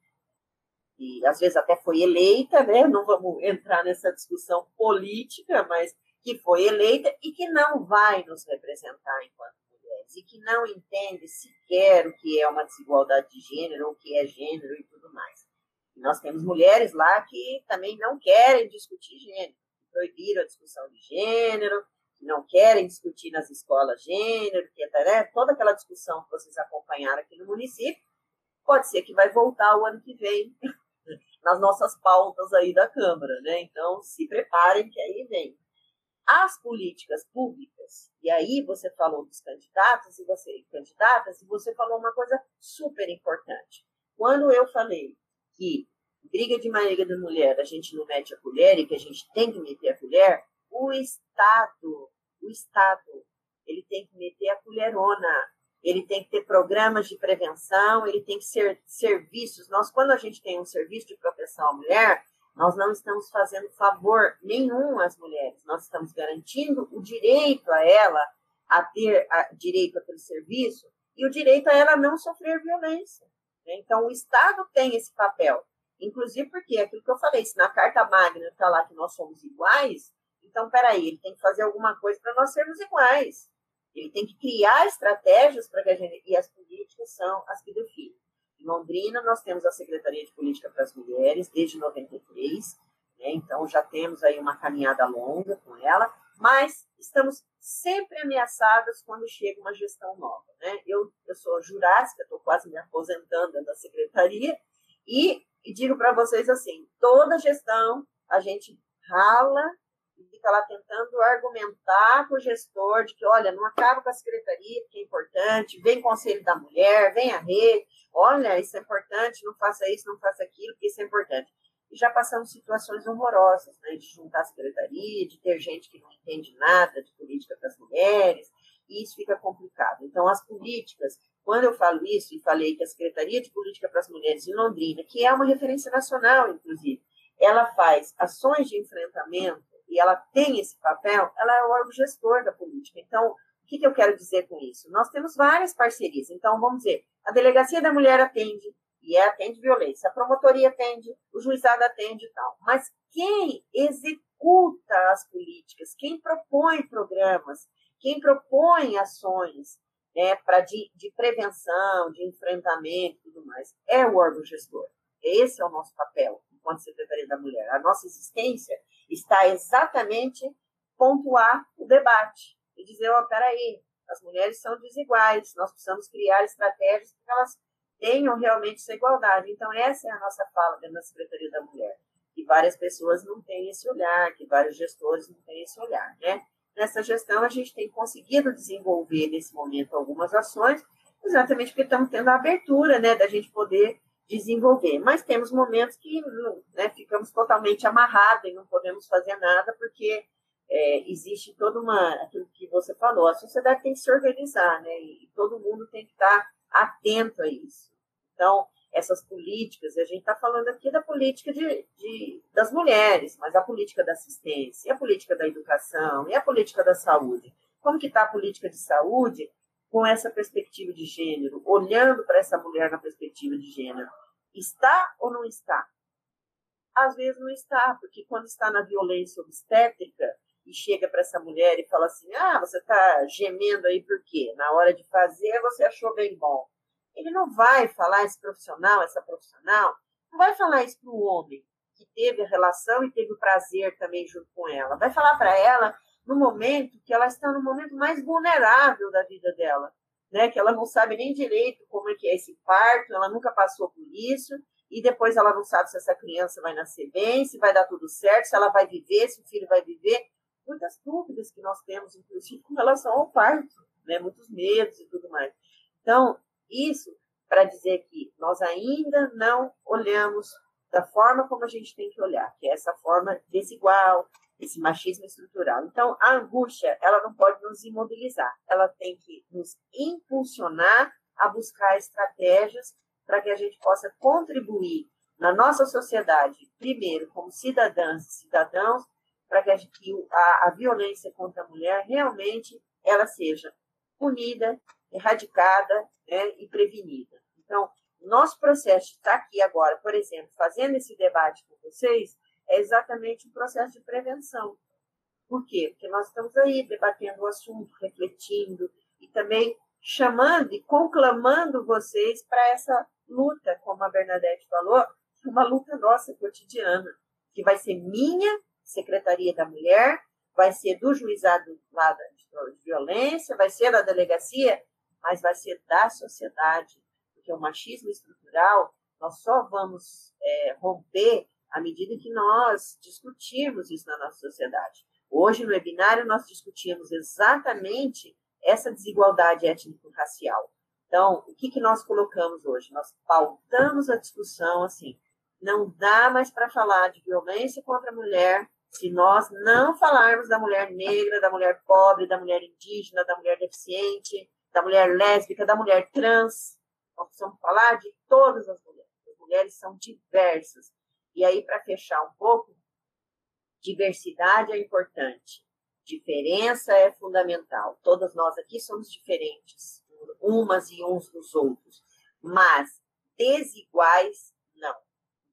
às vezes até foi eleita, né? Não vamos entrar nessa discussão política, mas que foi eleita e que não vai nos representar enquanto mulheres e que não entende sequer o que é uma desigualdade de gênero, o que é gênero e tudo mais. E nós temos mulheres lá que também não querem discutir gênero, proibiram a discussão de gênero, que não querem discutir nas escolas gênero, que é, né, toda aquela discussão que vocês acompanharam aqui no município, pode ser que vai voltar o ano que vem nas nossas pautas aí da Câmara, né? Então, se preparem que aí vem. As políticas públicas, e aí você falou dos candidatos e você candidatas, e você falou uma coisa super importante. Quando eu falei que briga de mariga da mulher, a gente não mete a colher e que a gente tem que meter a colher, o Estado, o Estado, ele tem que meter a colherona. ele tem que ter programas de prevenção, ele tem que ser serviços. Nós, quando a gente tem um serviço de proteção à mulher, nós não estamos fazendo favor nenhum às mulheres, nós estamos garantindo o direito a ela a ter a, direito àquele serviço e o direito a ela não sofrer violência. Né? Então, o Estado tem esse papel, inclusive porque aquilo que eu falei, se na Carta Magna está lá que nós somos iguais, então, peraí, ele tem que fazer alguma coisa para nós sermos iguais. Ele tem que criar estratégias para que a gente. E as políticas são as que definem. Em Londrina, nós temos a Secretaria de Política para as Mulheres desde 93, né? então já temos aí uma caminhada longa com ela, mas estamos sempre ameaçadas quando chega uma gestão nova. Né? Eu, eu sou jurássica, estou quase me aposentando da secretaria, e, e digo para vocês assim: toda gestão a gente rala fica lá tentando argumentar com o gestor de que, olha, não acaba com a secretaria, que é importante, vem conselho da mulher, vem a rede, olha, isso é importante, não faça isso, não faça aquilo, porque isso é importante. E já passamos situações horrorosas, né, de juntar a secretaria, de ter gente que não entende nada de política para as mulheres, e isso fica complicado. Então, as políticas, quando eu falo isso, e falei que a Secretaria de Política para as Mulheres em Londrina, que é uma referência nacional, inclusive, ela faz ações de enfrentamento e ela tem esse papel, ela é o órgão gestor da política. Então, o que, que eu quero dizer com isso? Nós temos várias parcerias. Então, vamos dizer, a Delegacia da Mulher atende, e é, atende violência, a promotoria atende, o juizado atende e tal. Mas quem executa as políticas, quem propõe programas, quem propõe ações né, para de, de prevenção, de enfrentamento e tudo mais, é o órgão gestor. Esse é o nosso papel enquanto Secretaria da Mulher. A nossa existência está exatamente pontuar o debate e dizer, ó, oh, peraí, as mulheres são desiguais, nós precisamos criar estratégias para que elas tenham realmente essa igualdade. Então, essa é a nossa fala dentro da Secretaria da Mulher, que várias pessoas não têm esse olhar, que vários gestores não têm esse olhar, né? Nessa gestão, a gente tem conseguido desenvolver, nesse momento, algumas ações, exatamente porque estamos tendo a abertura, né, da gente poder desenvolver. Mas temos momentos que né, ficamos totalmente amarrados e não podemos fazer nada, porque é, existe toda uma. aquilo que você falou, a sociedade tem que se organizar, né? E todo mundo tem que estar atento a isso. Então, essas políticas, a gente está falando aqui da política de, de, das mulheres, mas a política da assistência, a política da educação e a política da saúde. Como que está a política de saúde com essa perspectiva de gênero, olhando para essa mulher na perspectiva de gênero. Está ou não está? Às vezes não está, porque quando está na violência obstétrica e chega para essa mulher e fala assim: ah, você está gemendo aí por quê? Na hora de fazer você achou bem bom. Ele não vai falar, esse profissional, essa profissional, não vai falar isso para o homem que teve a relação e teve o prazer também junto com ela. Vai falar para ela no momento que ela está no momento mais vulnerável da vida dela, né? Que ela não sabe nem direito como é que é esse parto, ela nunca passou por isso, e depois ela não sabe se essa criança vai nascer bem, se vai dar tudo certo, se ela vai viver, se o filho vai viver. Muitas dúvidas que nós temos, inclusive, com relação ao parto, né? Muitos medos e tudo mais. Então, isso para dizer que nós ainda não olhamos da forma como a gente tem que olhar, que é essa forma desigual, esse machismo estrutural. Então, a angústia, ela não pode nos imobilizar, ela tem que nos impulsionar a buscar estratégias para que a gente possa contribuir na nossa sociedade, primeiro, como cidadãs e cidadãos, para que, a, a, a violência contra a mulher realmente ela seja punida, erradicada né, e prevenida. Então, nosso processo estar aqui agora, por exemplo, fazendo esse debate com vocês, é exatamente um processo de prevenção. Por quê? Porque nós estamos aí debatendo o assunto, refletindo e também chamando e conclamando vocês para essa luta, como a Bernadette falou, uma luta nossa cotidiana, que vai ser minha, Secretaria da Mulher, vai ser do juizado lá de violência, vai ser da delegacia, mas vai ser da sociedade, porque o machismo estrutural nós só vamos é, romper à medida que nós discutirmos isso na nossa sociedade. Hoje, no webinário, nós discutimos exatamente essa desigualdade étnico-racial. Então, o que, que nós colocamos hoje? Nós pautamos a discussão assim: não dá mais para falar de violência contra a mulher se nós não falarmos da mulher negra, da mulher pobre, da mulher indígena, da mulher deficiente, da mulher lésbica, da mulher trans. Nós precisamos falar de todas as mulheres. As mulheres são diversas. E aí, para fechar um pouco, diversidade é importante. Diferença é fundamental. Todas nós aqui somos diferentes, umas e uns dos outros, mas desiguais não.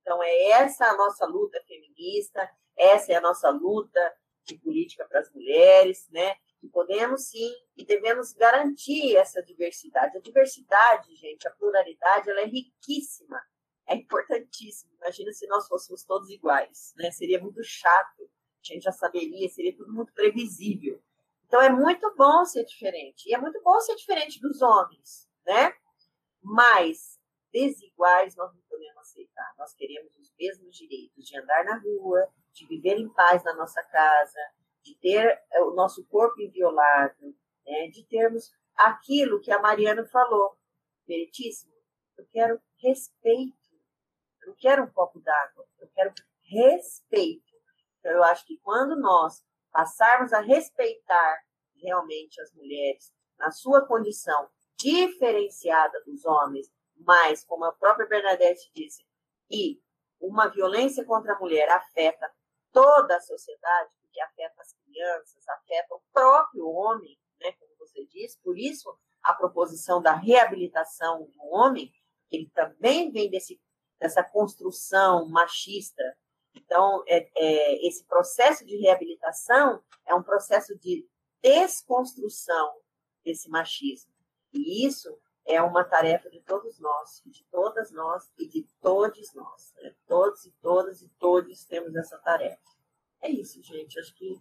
Então é essa a nossa luta feminista, essa é a nossa luta de política para as mulheres, né? Que podemos sim e devemos garantir essa diversidade. A diversidade, gente, a pluralidade, ela é riquíssima, é importantíssima. Imagina se nós fôssemos todos iguais, né? Seria muito chato a gente já saberia, seria tudo muito previsível. Então é muito bom ser diferente. E é muito bom ser diferente dos homens, né? Mas desiguais nós não podemos aceitar. Nós queremos os mesmos direitos de andar na rua, de viver em paz na nossa casa, de ter eh, o nosso corpo inviolado, né? de termos aquilo que a Mariana falou. Meritíssimo, eu quero respeito. Eu não quero um copo d'água, eu quero respeito. Então, eu acho que quando nós passarmos a respeitar realmente as mulheres na sua condição diferenciada dos homens, mas, como a própria Bernadette disse, e uma violência contra a mulher afeta toda a sociedade, porque afeta as crianças, afeta o próprio homem, né, como você disse, por isso a proposição da reabilitação do homem, ele também vem desse, dessa construção machista então, é, é, esse processo de reabilitação é um processo de desconstrução desse machismo. E isso é uma tarefa de todos nós, de todas nós e de todos nós. Né? Todos e todas e todos temos essa tarefa. É isso, gente. Acho que